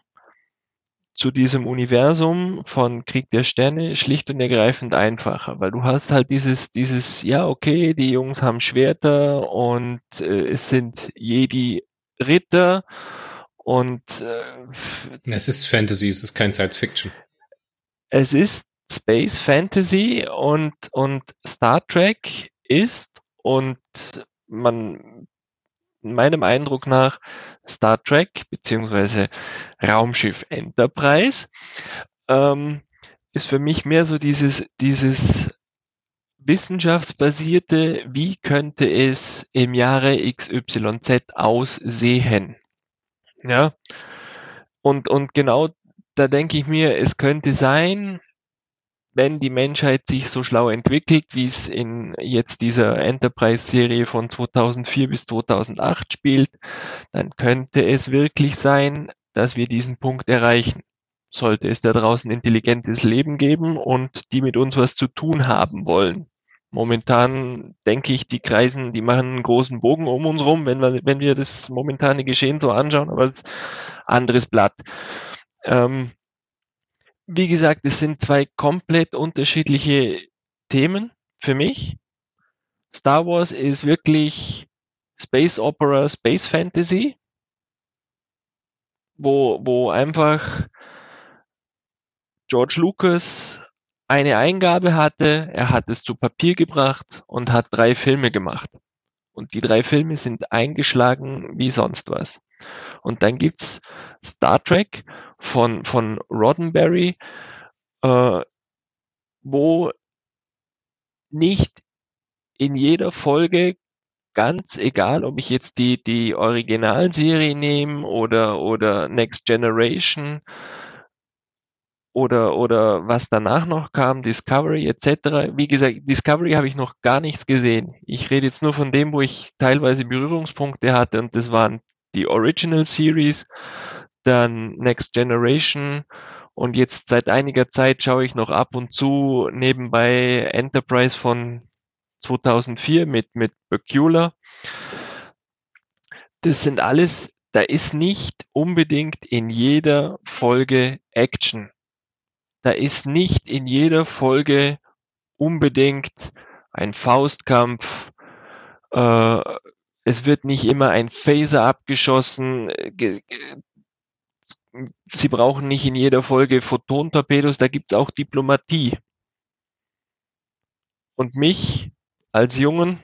zu diesem Universum von Krieg der Sterne schlicht und ergreifend einfacher, weil du hast halt dieses, dieses, ja, okay, die Jungs haben Schwerter und äh, es sind Jedi Ritter und äh, es ist Fantasy, es ist kein Science Fiction. Es ist Space Fantasy und, und Star Trek ist und man meinem Eindruck nach Star Trek beziehungsweise Raumschiff Enterprise ähm, ist für mich mehr so dieses, dieses wissenschaftsbasierte, wie könnte es im Jahre XYZ aussehen? Ja. Und, und genau da denke ich mir, es könnte sein, wenn die Menschheit sich so schlau entwickelt, wie es in jetzt dieser Enterprise-Serie von 2004 bis 2008 spielt, dann könnte es wirklich sein, dass wir diesen Punkt erreichen. Sollte es da draußen intelligentes Leben geben und die mit uns was zu tun haben wollen. Momentan denke ich, die kreisen, die machen einen großen Bogen um uns rum, wenn wir, wenn wir das momentane Geschehen so anschauen, aber es ist anderes Blatt. Ähm, wie gesagt, es sind zwei komplett unterschiedliche Themen für mich. Star Wars ist wirklich Space Opera, Space Fantasy, wo, wo einfach George Lucas eine Eingabe hatte, er hat es zu Papier gebracht und hat drei Filme gemacht. Und die drei Filme sind eingeschlagen wie sonst was. Und dann gibt's Star Trek von, von Roddenberry, äh, wo nicht in jeder Folge ganz egal, ob ich jetzt die, die Originalserie nehme oder, oder Next Generation oder, oder was danach noch kam, Discovery etc. Wie gesagt, Discovery habe ich noch gar nichts gesehen. Ich rede jetzt nur von dem, wo ich teilweise Berührungspunkte hatte und das waren die Original Series, dann Next Generation und jetzt seit einiger Zeit schaue ich noch ab und zu nebenbei Enterprise von 2004 mit, mit Bakula. Das sind alles, da ist nicht unbedingt in jeder Folge Action. Da ist nicht in jeder Folge unbedingt ein Faustkampf, äh, es wird nicht immer ein Phaser abgeschossen. Sie brauchen nicht in jeder Folge Photontorpedos, da gibt's auch Diplomatie. Und mich als Jungen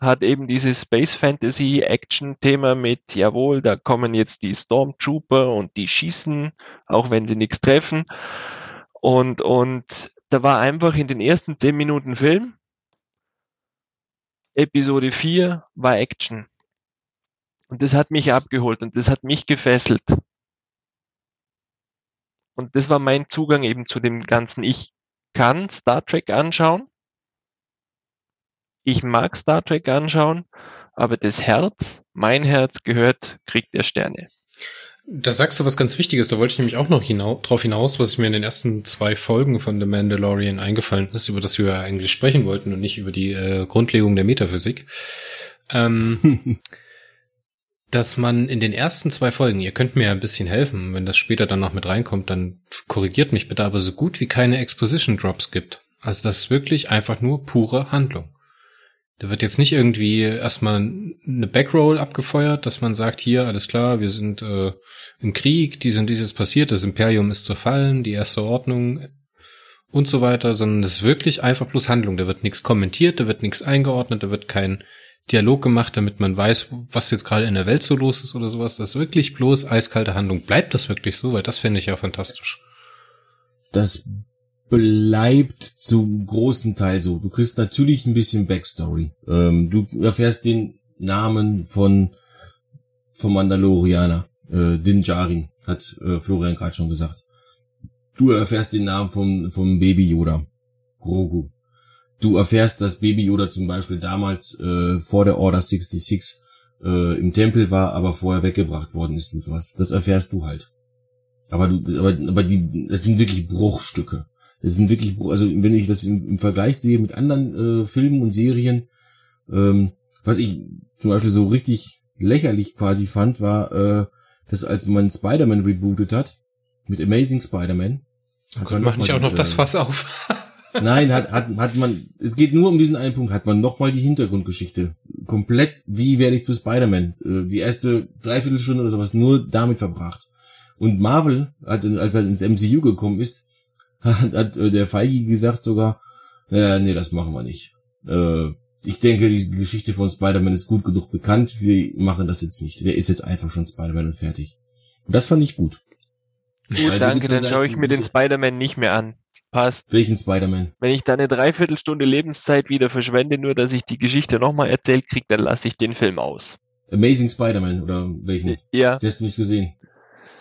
hat eben dieses Space Fantasy Action Thema mit, jawohl, da kommen jetzt die Stormtrooper und die schießen, auch wenn sie nichts treffen. Und, und da war einfach in den ersten zehn Minuten Film Episode 4 war Action. Und das hat mich abgeholt und das hat mich gefesselt. Und das war mein Zugang eben zu dem Ganzen. Ich kann Star Trek anschauen. Ich mag Star Trek anschauen, aber das Herz, mein Herz gehört Krieg der Sterne. Da sagst du was ganz Wichtiges, da wollte ich nämlich auch noch hinau drauf hinaus, was mir in den ersten zwei Folgen von The Mandalorian eingefallen ist, über das wir eigentlich sprechen wollten und nicht über die äh, Grundlegung der Metaphysik. Ähm, [laughs] dass man in den ersten zwei Folgen, ihr könnt mir ein bisschen helfen, wenn das später dann noch mit reinkommt, dann korrigiert mich bitte, aber so gut wie keine Exposition Drops gibt. Also das ist wirklich einfach nur pure Handlung. Da wird jetzt nicht irgendwie erstmal eine Backroll abgefeuert, dass man sagt, hier, alles klar, wir sind äh, im Krieg, dies und dieses passiert, das Imperium ist zerfallen, die erste Ordnung und so weiter, sondern es ist wirklich einfach bloß Handlung. Da wird nichts kommentiert, da wird nichts eingeordnet, da wird kein Dialog gemacht, damit man weiß, was jetzt gerade in der Welt so los ist oder sowas. Das ist wirklich bloß eiskalte Handlung. Bleibt das wirklich so? Weil das fände ich ja fantastisch. Das bleibt zum großen Teil so. Du kriegst natürlich ein bisschen Backstory. Ähm, du erfährst den Namen von vom Mandalorianer, äh, Din Djarin, hat äh, Florian gerade schon gesagt. Du erfährst den Namen vom, vom Baby Yoda, Grogu. Du erfährst, dass Baby Yoda zum Beispiel damals äh, vor der Order 66 äh, im Tempel war, aber vorher weggebracht worden ist und sowas. Das erfährst du halt. Aber du, aber, aber die, das sind wirklich Bruchstücke. Das sind wirklich, also wenn ich das im, im Vergleich sehe mit anderen äh, Filmen und Serien, ähm, was ich zum Beispiel so richtig lächerlich quasi fand, war, äh, dass als man Spider-Man rebootet hat, mit Amazing Spider-Man. Oh Gott, mach nicht auch noch äh, das Fass auf. [laughs] Nein, hat, hat, hat man, es geht nur um diesen einen Punkt, hat man nochmal die Hintergrundgeschichte. Komplett, wie werde ich zu Spider-Man? Äh, die erste Dreiviertelstunde oder sowas nur damit verbracht. Und Marvel, hat, als er ins MCU gekommen ist, hat, [laughs] hat äh, der Feige gesagt sogar, äh, nee, das machen wir nicht. Äh, ich denke, die Geschichte von Spider-Man ist gut genug bekannt, wir machen das jetzt nicht. Der ist jetzt einfach schon Spider-Man und fertig. Und das fand ich gut. Gut, also danke, dann schaue ich mir den Spider-Man nicht mehr an. Passt. Welchen Spider-Man? Wenn ich da eine Dreiviertelstunde Lebenszeit wieder verschwende, nur dass ich die Geschichte nochmal erzählt kriege, dann lasse ich den Film aus. Amazing Spider-Man oder welchen? Ja. Du hast du nicht gesehen.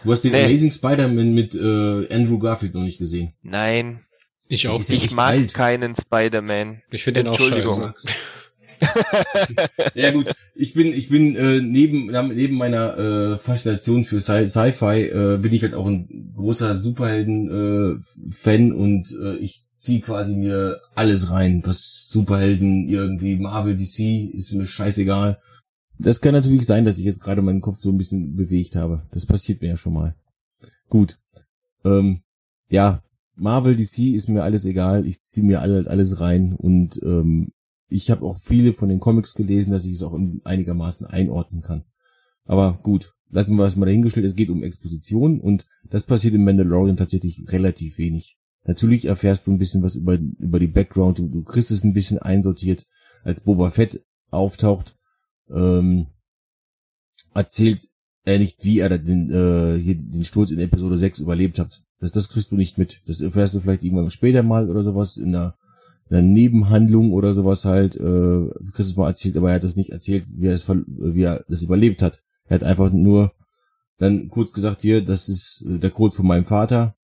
Du hast den nee. Amazing Spider-Man mit äh, Andrew Garfield noch nicht gesehen. Nein. Ich auch. Ich mag alt. keinen Spider-Man. Ich finde den auch scheiße. [laughs] ja gut, ich bin ich bin äh, neben neben meiner äh, Faszination für Sci-Fi äh, bin ich halt auch ein großer Superhelden äh, Fan und äh, ich ziehe quasi mir alles rein, was Superhelden irgendwie Marvel, DC ist mir scheißegal. Das kann natürlich sein, dass ich jetzt gerade meinen Kopf so ein bisschen bewegt habe. Das passiert mir ja schon mal. Gut. Ähm, ja, Marvel, DC ist mir alles egal. Ich ziehe mir alle, alles rein und ähm, ich habe auch viele von den Comics gelesen, dass ich es auch einigermaßen einordnen kann. Aber gut, lassen wir es mal dahingestellt. Es geht um Exposition und das passiert im Mandalorian tatsächlich relativ wenig. Natürlich erfährst du ein bisschen was über, über die Background, du, du kriegst es ein bisschen einsortiert, als Boba Fett auftaucht, ähm, erzählt er nicht, wie er den, äh, hier den Sturz in Episode 6 überlebt hat. Das, das kriegst du nicht mit. Das erfährst du vielleicht irgendwann später mal oder sowas in einer eine Nebenhandlung oder sowas halt, äh, Christus mal erzählt, aber er hat das nicht erzählt, wie er es, wie er das überlebt hat. Er hat einfach nur dann kurz gesagt, hier, das ist äh, der Code von meinem Vater,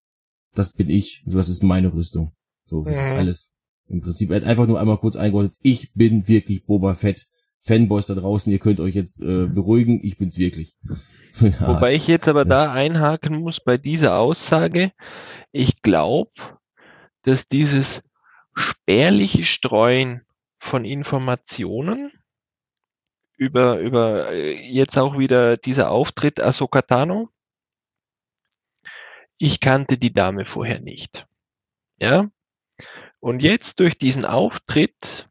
das bin ich, so das ist meine Rüstung. So, das mhm. ist alles. Im Prinzip, er hat einfach nur einmal kurz eingeordnet, ich bin wirklich Boba Fett. Fanboys da draußen, ihr könnt euch jetzt äh, beruhigen, ich bin's wirklich. [laughs] Wobei ich jetzt aber da einhaken muss bei dieser Aussage. Ich glaube, dass dieses spärliche Streuen von Informationen über, über äh, jetzt auch wieder dieser Auftritt Ahsoka Tano. Ich kannte die Dame vorher nicht. Ja. Und jetzt durch diesen Auftritt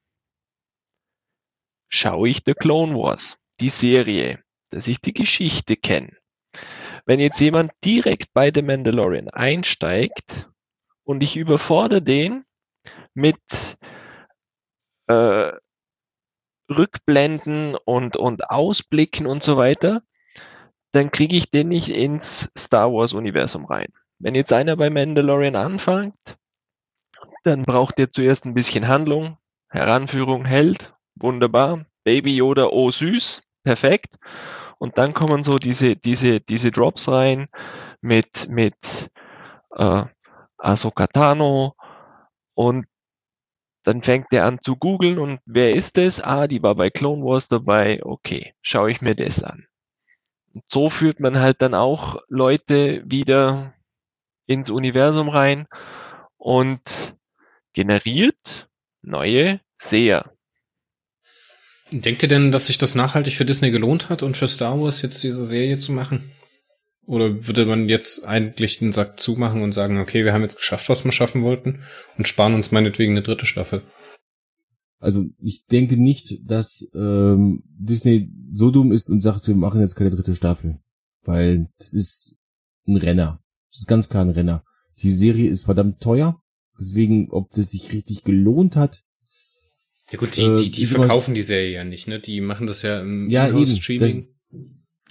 schaue ich The Clone Wars, die Serie, dass ich die Geschichte kenne. Wenn jetzt jemand direkt bei The Mandalorian einsteigt und ich überfordere den mit äh, Rückblenden und, und Ausblicken und so weiter, dann kriege ich den nicht ins Star Wars Universum rein. Wenn jetzt einer bei Mandalorian anfängt, dann braucht er zuerst ein bisschen Handlung, Heranführung, Held, wunderbar, Baby Yoda, oh süß, perfekt. Und dann kommen so diese, diese, diese Drops rein mit, mit äh, Ahsoka Tano und dann fängt er an zu googeln und wer ist es? Ah, die war bei Clone Wars dabei. Okay, schaue ich mir das an. so führt man halt dann auch Leute wieder ins Universum rein und generiert neue Seher. Denkt ihr denn, dass sich das nachhaltig für Disney gelohnt hat und für Star Wars jetzt diese Serie zu machen? Oder würde man jetzt eigentlich den Sack zumachen und sagen, okay, wir haben jetzt geschafft, was wir schaffen wollten und sparen uns meinetwegen eine dritte Staffel? Also ich denke nicht, dass ähm, Disney so dumm ist und sagt, wir machen jetzt keine dritte Staffel. Weil das ist ein Renner. Das ist ganz klar ein Renner. Die Serie ist verdammt teuer. Deswegen, ob das sich richtig gelohnt hat. Ja gut, die, die, die äh, verkaufen die Serie ja nicht, ne? Die machen das ja im ja, eben, Streaming. Das,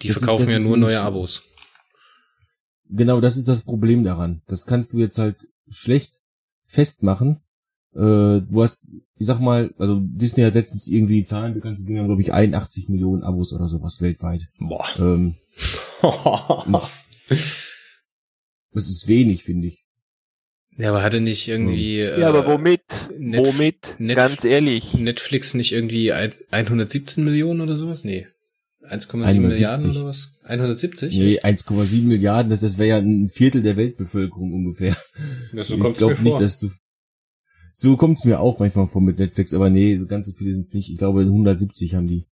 die das verkaufen ist, ja nur neue Abos. Genau, das ist das Problem daran. Das kannst du jetzt halt schlecht festmachen, äh, du hast, ich sag mal, also Disney hat letztens irgendwie Zahlen bekannt gegeben, glaube ich, 81 Millionen Abos oder sowas weltweit. Boah. Ähm, [laughs] das ist wenig, finde ich. Ja, aber hatte nicht irgendwie. Ja, äh, aber womit? Netf womit? Netf Ganz ehrlich. Netflix nicht irgendwie 117 Millionen oder sowas? Nee. 1,7 Milliarden oder was? 170? Nee, 1,7 Milliarden, das, das wäre ja ein Viertel der Weltbevölkerung ungefähr. Das so ich glaube nicht, dass du. So kommt's mir auch manchmal vor mit Netflix, aber nee, so ganz so viele sind's nicht. Ich glaube 170 haben die.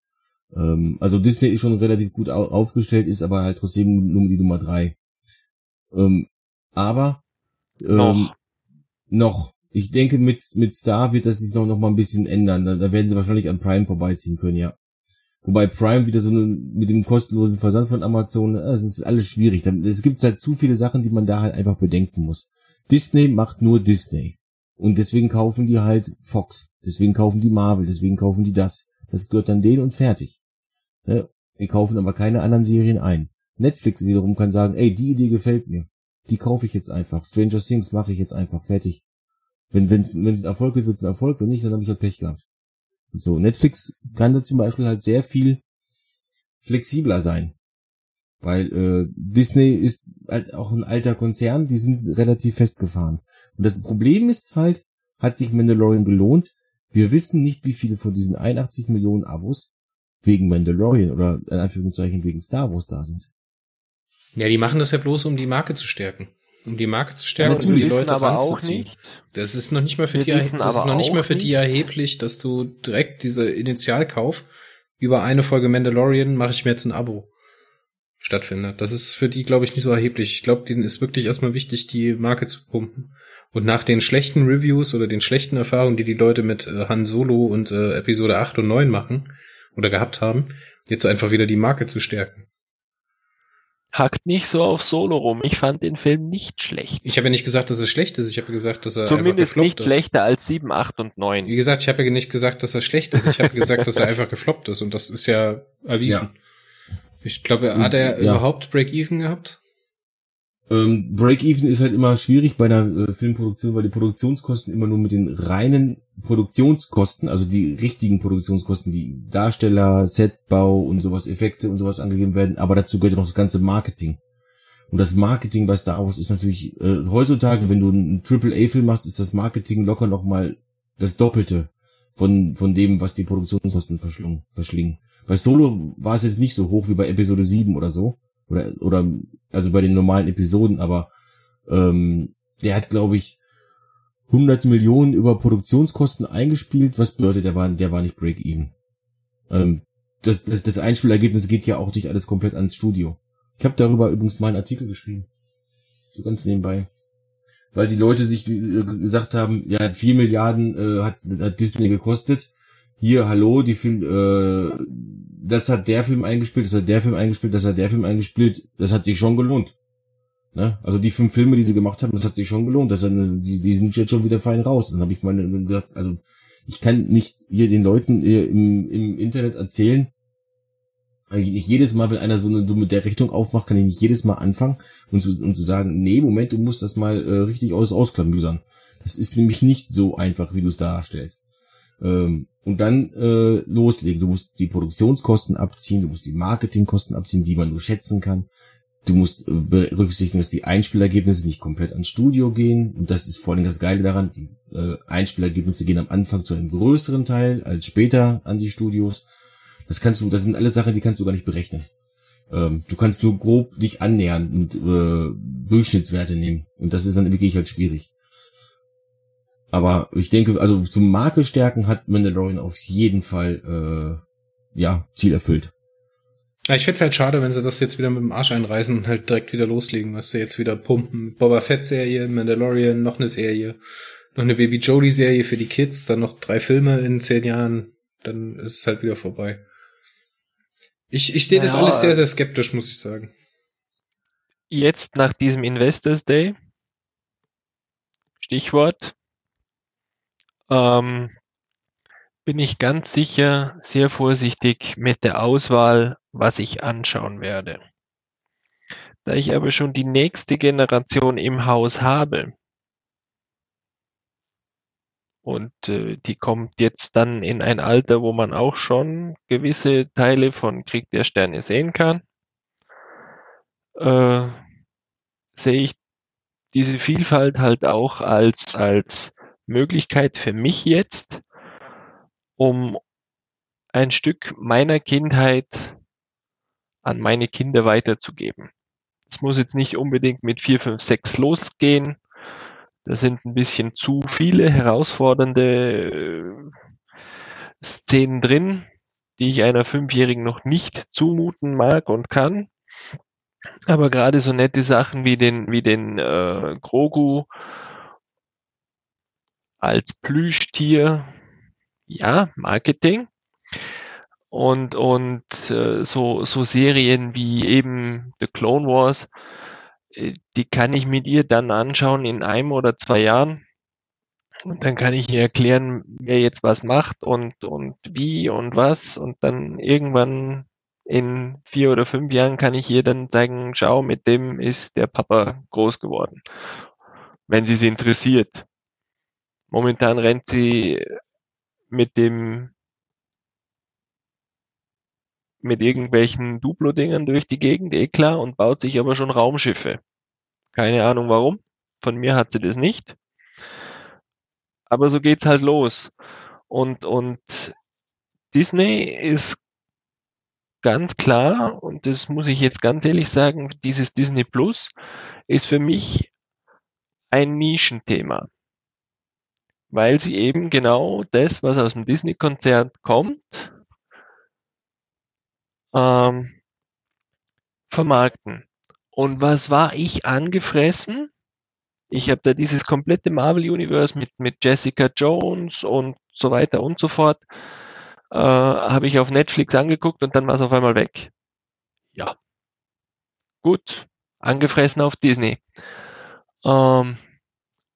Ähm, also Disney ist schon relativ gut au aufgestellt, ist aber halt trotzdem nur die Nummer drei. Ähm, aber ähm, noch. Noch. Ich denke, mit, mit Star wird das sich noch, noch mal ein bisschen ändern. Da, da werden sie wahrscheinlich an Prime vorbeiziehen können, ja. Wobei Prime wieder so mit dem kostenlosen Versand von Amazon, das ist alles schwierig. Es gibt halt zu viele Sachen, die man da halt einfach bedenken muss. Disney macht nur Disney. Und deswegen kaufen die halt Fox. Deswegen kaufen die Marvel. Deswegen kaufen die das. Das gehört dann denen und fertig. Ne? Die kaufen aber keine anderen Serien ein. Netflix wiederum kann sagen, ey, die Idee gefällt mir. Die kaufe ich jetzt einfach. Stranger Things mache ich jetzt einfach. Fertig. Wenn wenn's, wenn's ein Erfolg wird, wird's ein Erfolg. Wenn nicht, dann habe ich halt Pech gehabt. Und so, Netflix kann da zum Beispiel halt sehr viel flexibler sein. Weil äh, Disney ist halt auch ein alter Konzern, die sind relativ festgefahren. Und das Problem ist halt, hat sich Mandalorian gelohnt. Wir wissen nicht, wie viele von diesen 81 Millionen Abos wegen Mandalorian oder in Anführungszeichen wegen Star Wars da sind. Ja, die machen das ja bloß, um die Marke zu stärken. Um die Marke zu stärken und um die Leute aber ranzuziehen. Auch nicht. Das ist noch nicht mal für die, das ist noch nicht mal für die erheblich, dass du direkt diese Initialkauf über eine Folge Mandalorian mache ich mir jetzt ein Abo stattfindet. Das ist für die, glaube ich, nicht so erheblich. Ich glaube, denen ist wirklich erstmal wichtig, die Marke zu pumpen. Und nach den schlechten Reviews oder den schlechten Erfahrungen, die die Leute mit äh, Han Solo und äh, Episode 8 und 9 machen oder gehabt haben, jetzt einfach wieder die Marke zu stärken. Hackt nicht so auf Solo rum. Ich fand den Film nicht schlecht. Ich habe ja nicht gesagt, dass er schlecht ist. Ich habe gesagt, dass er Zumindest nicht ist. schlechter als 7, 8 und 9. Wie gesagt, ich habe ja nicht gesagt, dass er schlecht ist. Ich habe gesagt, dass er [laughs] einfach gefloppt ist. Und das ist ja erwiesen. Ja. Ich glaube, hat er ja. überhaupt Break-Even gehabt? Ähm, Break-Even ist halt immer schwierig bei einer äh, Filmproduktion, weil die Produktionskosten immer nur mit den reinen Produktionskosten, also die richtigen Produktionskosten wie Darsteller, Setbau und sowas, Effekte und sowas angegeben werden, aber dazu gehört ja noch das ganze Marketing. Und das Marketing bei Star Wars ist natürlich, äh, heutzutage, wenn du einen Triple-A-Film machst, ist das Marketing locker nochmal das Doppelte von, von dem, was die Produktionskosten verschlingen. Bei Solo war es jetzt nicht so hoch wie bei Episode 7 oder so. Oder, oder also bei den normalen Episoden, aber ähm, der hat, glaube ich, 100 Millionen über Produktionskosten eingespielt, was bedeutet, der war, der war nicht Break-Even. Ähm, das, das, das Einspielergebnis geht ja auch nicht alles komplett ans Studio. Ich habe darüber übrigens mal einen Artikel geschrieben. So ganz nebenbei weil die Leute sich gesagt haben, ja, vier Milliarden äh, hat, hat Disney gekostet. Hier, hallo, die Film, äh, das hat der Film eingespielt, das hat der Film eingespielt, das hat der Film eingespielt, das hat sich schon gelohnt. Ne? Also die fünf Filme, die sie gemacht haben, das hat sich schon gelohnt. Das, die, die sind jetzt schon wieder fein raus. dann habe ich mal gedacht, also ich kann nicht hier den Leuten im, im Internet erzählen, nicht jedes Mal, wenn einer so eine dumme Richtung aufmacht, kann ich nicht jedes Mal anfangen und zu, und zu sagen, nee, Moment, du musst das mal äh, richtig aus ausklamüsern. Das ist nämlich nicht so einfach, wie du es darstellst. Ähm, und dann äh, loslegen. Du musst die Produktionskosten abziehen, du musst die Marketingkosten abziehen, die man nur schätzen kann. Du musst äh, berücksichtigen, dass die Einspielergebnisse nicht komplett ans Studio gehen. Und das ist vor allem das Geile daran. Die äh, Einspielergebnisse gehen am Anfang zu einem größeren Teil als später an die Studios. Das kannst du, das sind alles Sachen, die kannst du gar nicht berechnen. Ähm, du kannst nur grob dich annähern und äh, Durchschnittswerte nehmen. Und das ist dann wirklich halt schwierig. Aber ich denke, also zum Marke stärken hat Mandalorian auf jeden Fall äh, ja Ziel erfüllt. Ja, ich find's halt schade, wenn sie das jetzt wieder mit dem Arsch einreißen und halt direkt wieder loslegen, was sie jetzt wieder pumpen. Boba Fett Serie, Mandalorian, noch eine Serie, noch eine Baby Jodie Serie für die Kids, dann noch drei Filme in zehn Jahren, dann ist es halt wieder vorbei. Ich, ich sehe das Ja, alles sehr, äh, sehr skeptisch, muss ich sagen. Jetzt nach diesem Investors Day, Stichwort, ähm, bin ich ganz sicher sehr vorsichtig mit der Auswahl, was ich anschauen werde. Da ich aber schon die nächste Generation im Haus habe und äh, die kommt jetzt dann in ein Alter, wo man auch schon gewisse Teile von Krieg der Sterne sehen kann, äh, sehe ich diese Vielfalt halt auch als, als Möglichkeit für mich jetzt, um ein Stück meiner Kindheit an meine Kinder weiterzugeben. Es muss jetzt nicht unbedingt mit 4, 5, 6 losgehen. Da sind ein bisschen zu viele herausfordernde äh, Szenen drin, die ich einer Fünfjährigen noch nicht zumuten mag und kann. Aber gerade so nette Sachen wie den, wie den äh, Grogu als Plüschtier, ja, Marketing. Und, und äh, so, so Serien wie eben The Clone Wars, äh, die kann ich mit ihr dann anschauen in einem oder zwei Jahren. Und dann kann ich ihr erklären, wer jetzt was macht und, und wie und was. Und dann irgendwann in vier oder fünf Jahren kann ich ihr dann sagen, schau, mit dem ist der Papa groß geworden. Wenn sie es interessiert. Momentan rennt sie mit dem mit irgendwelchen Duplo-Dingern durch die Gegend, eh klar, und baut sich aber schon Raumschiffe. Keine Ahnung warum. Von mir hat sie das nicht. Aber so geht's halt los. Und, und Disney ist ganz klar, und das muss ich jetzt ganz ehrlich sagen, dieses Disney Plus ist für mich ein Nischenthema. Weil sie eben genau das, was aus dem Disney-Konzert kommt, ähm, vermarkten. Und was war ich angefressen? Ich habe da dieses komplette Marvel Universe mit, mit Jessica Jones und so weiter und so fort, äh, habe ich auf Netflix angeguckt und dann war es auf einmal weg. Ja. Gut, angefressen auf Disney. Ähm,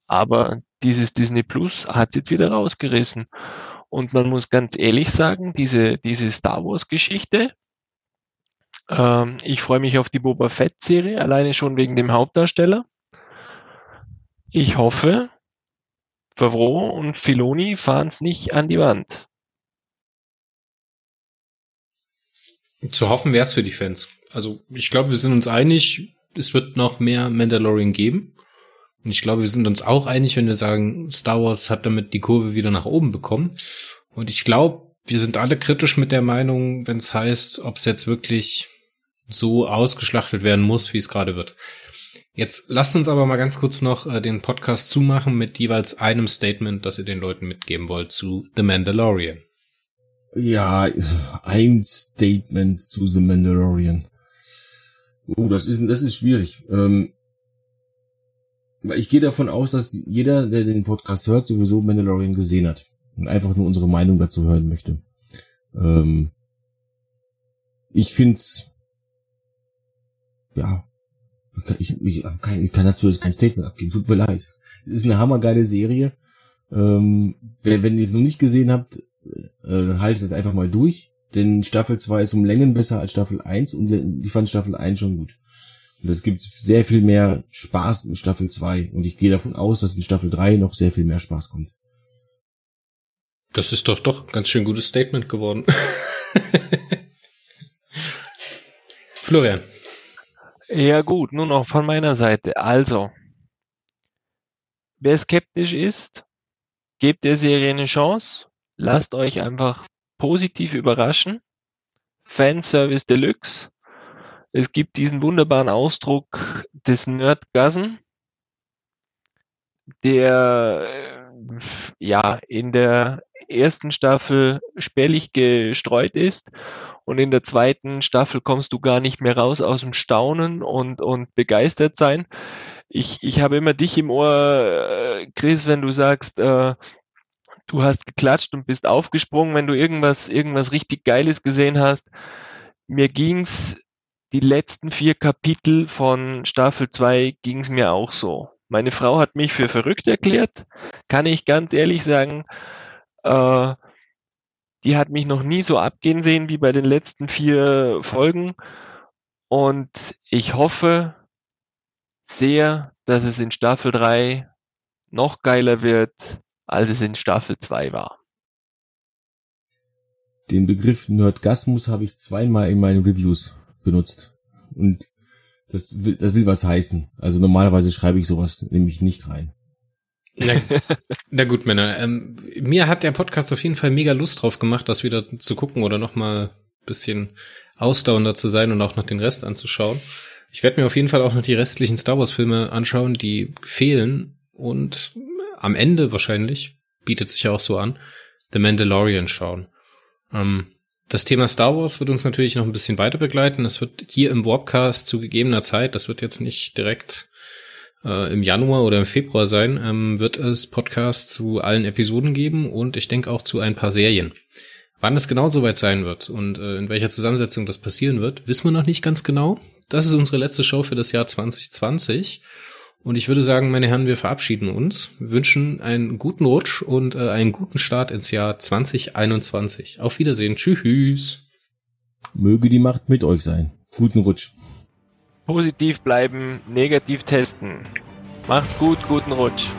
aber dieses Disney Plus hat es jetzt wieder rausgerissen. Und man muss ganz ehrlich sagen, diese, diese Star Wars Geschichte, ähm, ich freue mich auf die Boba Fett Serie, alleine schon wegen dem Hauptdarsteller. Ich hoffe, Favreau und Filoni fahren es nicht an die Wand. Zu hoffen wäre es für die Fans. Also ich glaube, wir sind uns einig, es wird noch mehr Mandalorian geben. Und ich glaube, wir sind uns auch einig, wenn wir sagen, Star Wars hat damit die Kurve wieder nach oben bekommen. Und ich glaube, wir sind alle kritisch mit der Meinung, wenn es heißt, ob es jetzt wirklich so ausgeschlachtet werden muss, wie es gerade wird. Jetzt lasst uns aber mal ganz kurz noch äh, den Podcast zumachen mit jeweils einem Statement, das ihr den Leuten mitgeben wollt zu The Mandalorian. Ja, ein Statement zu The Mandalorian. Oh, das ist, das ist schwierig. Ähm, ich gehe davon aus, dass jeder, der den Podcast hört, sowieso Mandalorian gesehen hat und einfach nur unsere Meinung dazu hören möchte. Ähm, ich find's, ja, ich, ich, kann, ich kann dazu jetzt kein Statement abgeben. Tut mir leid. Es ist eine hammergeile Serie. Ähm, wenn, wenn ihr es noch nicht gesehen habt, äh, haltet einfach mal durch. Denn Staffel 2 ist um Längen besser als Staffel 1 und ich fand Staffel 1 schon gut. Und es gibt sehr viel mehr Spaß in Staffel 2 und ich gehe davon aus, dass in Staffel 3 noch sehr viel mehr Spaß kommt. Das ist doch doch ein ganz schön gutes Statement geworden. [laughs] Florian. Ja gut, nur noch von meiner Seite. Also, wer skeptisch ist, gebt der Serie eine Chance. Lasst euch einfach positiv überraschen. Fanservice Deluxe. Es gibt diesen wunderbaren Ausdruck des Nerdgassen, der äh, ja in der ersten Staffel spärlich gestreut ist und in der zweiten Staffel kommst du gar nicht mehr raus aus dem Staunen und, und begeistert sein. Ich, ich habe immer dich im Ohr, äh, Chris, wenn du sagst, äh, du hast geklatscht und bist aufgesprungen, wenn du irgendwas, irgendwas richtig Geiles gesehen hast. Mir ging's die letzten vier Kapitel von Staffel 2 ging's mir auch so. Meine Frau hat mich für verrückt erklärt, kann ich ganz ehrlich sagen. Äh, die hat mich noch nie so abgehen sehen wie bei den letzten vier Folgen. Und ich hoffe sehr, dass es in Staffel 3 noch geiler wird, als es in Staffel 2 war. Den Begriff Nerdgasmus habe ich zweimal in meinen Reviews benutzt. Und das will, das will was heißen. Also normalerweise schreibe ich sowas nämlich nicht rein. Na, [laughs] na gut, Männer. Ähm, mir hat der Podcast auf jeden Fall mega Lust drauf gemacht, das wieder zu gucken oder noch mal bisschen ausdauernder zu sein und auch noch den Rest anzuschauen. Ich werde mir auf jeden Fall auch noch die restlichen Star Wars Filme anschauen, die fehlen und am Ende wahrscheinlich bietet sich ja auch so an, The Mandalorian schauen. Ähm, das Thema Star Wars wird uns natürlich noch ein bisschen weiter begleiten. Es wird hier im Warpcast zu gegebener Zeit, das wird jetzt nicht direkt äh, im Januar oder im Februar sein, ähm, wird es Podcasts zu allen Episoden geben und ich denke auch zu ein paar Serien. Wann das genau soweit sein wird und äh, in welcher Zusammensetzung das passieren wird, wissen wir noch nicht ganz genau. Das ist unsere letzte Show für das Jahr 2020. Und ich würde sagen, meine Herren, wir verabschieden uns, wünschen einen guten Rutsch und äh, einen guten Start ins Jahr 2021. Auf Wiedersehen. Tschüss. Möge die Macht mit euch sein. Guten Rutsch. Positiv bleiben, negativ testen. Macht's gut, guten Rutsch.